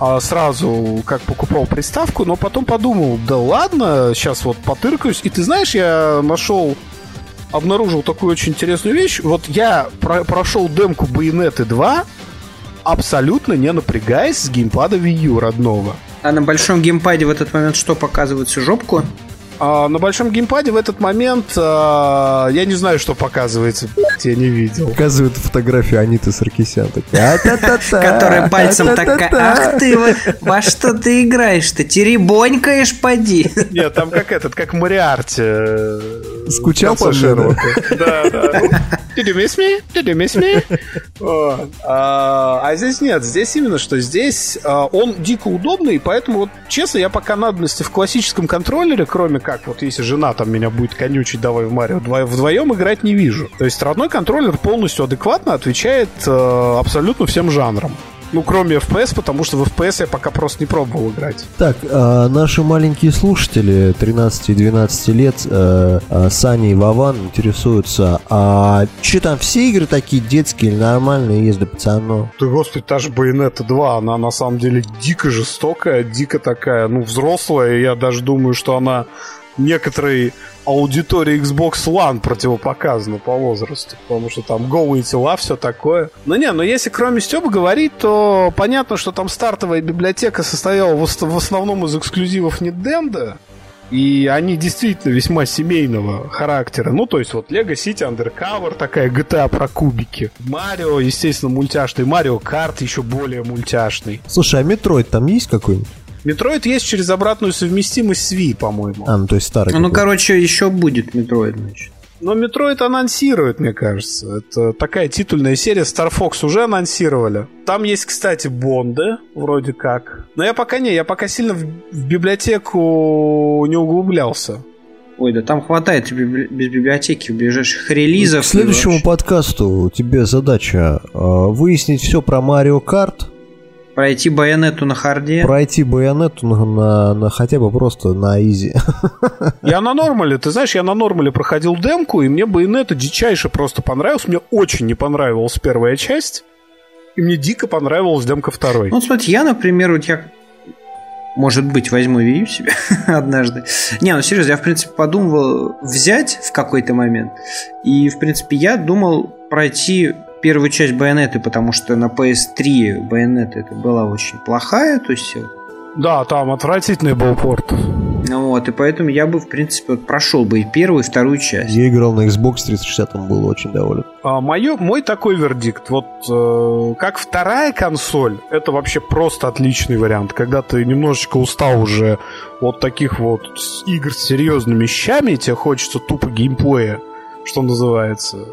S3: а, сразу, как покупал приставку, но потом подумал, да ладно, сейчас вот потыркаюсь. И ты знаешь, я нашел, обнаружил такую очень интересную вещь. Вот я про- прошел демку Bayonetta 2, абсолютно не напрягаясь с геймпада Wii U родного.
S2: А на большом геймпаде в этот момент что показывают? Всю жопку?
S3: А, на большом геймпаде в этот момент а, я не знаю, что показывается, я не видел.
S1: Показывает фотографию Аниты Саркисян. «А-та-та-та,
S2: Которая пальцем такая,
S1: а-та-та-та».
S2: ах ты, во- что ты играешь-то? Теребонькаешь, поди.
S3: Нет, там как этот, как Мариарти. э,
S1: Скучал по мне,
S3: Шерлока. Да, да. Did you miss me? Did you miss me? А а здесь нет. Здесь именно, что здесь а, он дико удобный, поэтому, вот, честно, я пока надобности в классическом контроллере, кроме как, вот если жена там меня будет конючить, давай в Марио, вдво- вдвоем играть не вижу. То есть родной контроллер полностью адекватно отвечает э, абсолютно всем жанрам. Ну, кроме FPS, потому что в FPS я пока просто не пробовал играть.
S1: Так, а, наши маленькие слушатели 13 и 12 лет, э, э, Саня и Вован, интересуются, а что там, все игры такие детские или нормальные есть для пацанов?
S3: Да, господи, та же Bayonetta 2, она на самом деле дико жестокая, дико такая, ну, взрослая, я даже думаю, что она некоторой аудитории Xbox One противопоказана по возрасту, потому что там голые тела, все такое. Ну не, но если кроме Степа говорить, то понятно, что там стартовая библиотека состояла в, ос- в основном из эксклюзивов Nintendo, и они действительно весьма семейного характера. Ну, то есть вот Lego City Undercover, такая GTA про кубики. Марио, естественно, мультяшный. Mario Kart еще более мультяшный.
S1: Слушай, а Metroid там есть какой-нибудь?
S3: Metroid есть через обратную совместимость с Wii, по-моему.
S4: А, ну то есть старый.
S2: Ну, короче, еще будет Metroid, значит.
S3: Но Metroid анонсирует, мне кажется. Это такая титульная серия. Star Fox уже анонсировали. Там есть, кстати, Бонды, вроде как. Но я пока не, я пока сильно в, в библиотеку не углублялся.
S2: Ой, да там хватает без библиотеки в ближайших релизов.
S4: К следующему подкасту тебе задача э, выяснить все про Mario Kart.
S2: Пройти Байонетту на hard е.
S4: Пройти Байонетту на, на, на хотя бы просто на easy.
S3: Я на normal е, ты знаешь, я на normal е проходил демку, и мне Bayonetta дичайше просто понравилась. Мне очень не понравилась первая часть. И мне дико понравилась демка второй.
S2: Ну, смотри, я, например, вот я может быть, возьму Wii себе однажды. Не, ну серьезно, я, в принципе, подумывал взять в какой-то момент. И, в принципе, я думал пройти первую часть Байонеты, потому что на PS3 Байонета это была очень плохая, то есть
S3: да, там отвратительный был порт.
S2: Ну вот, и поэтому я бы, в принципе, вот прошел бы и первую, и вторую часть.
S4: Я играл на Xbox 360, он был очень доволен.
S3: А, моё, мой такой вердикт, вот э, как вторая консоль, это вообще просто отличный вариант. Когда ты немножечко устал уже от таких вот игр с серьезными вещами, тебе хочется тупо геймплея, что называется.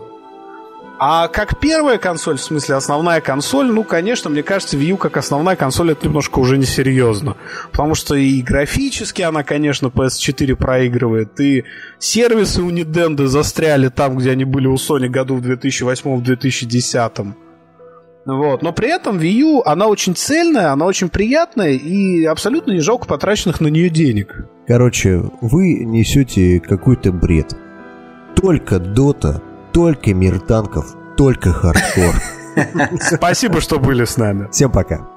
S3: А как первая консоль, в смысле основная консоль, ну, конечно, мне кажется, Wii как основная консоль это немножко уже несерьезно. Потому что и графически она, конечно, PS4 проигрывает, и сервисы у Nintendo застряли там, где они были у Sony году в 2008-2010. Вот. Но при этом Wii U, она очень цельная, она очень приятная и абсолютно не жалко потраченных на нее денег.
S4: Короче, вы несете какой-то бред. Только Dota только мир танков, только хардкор.
S3: Спасибо, что были с нами.
S4: Всем пока.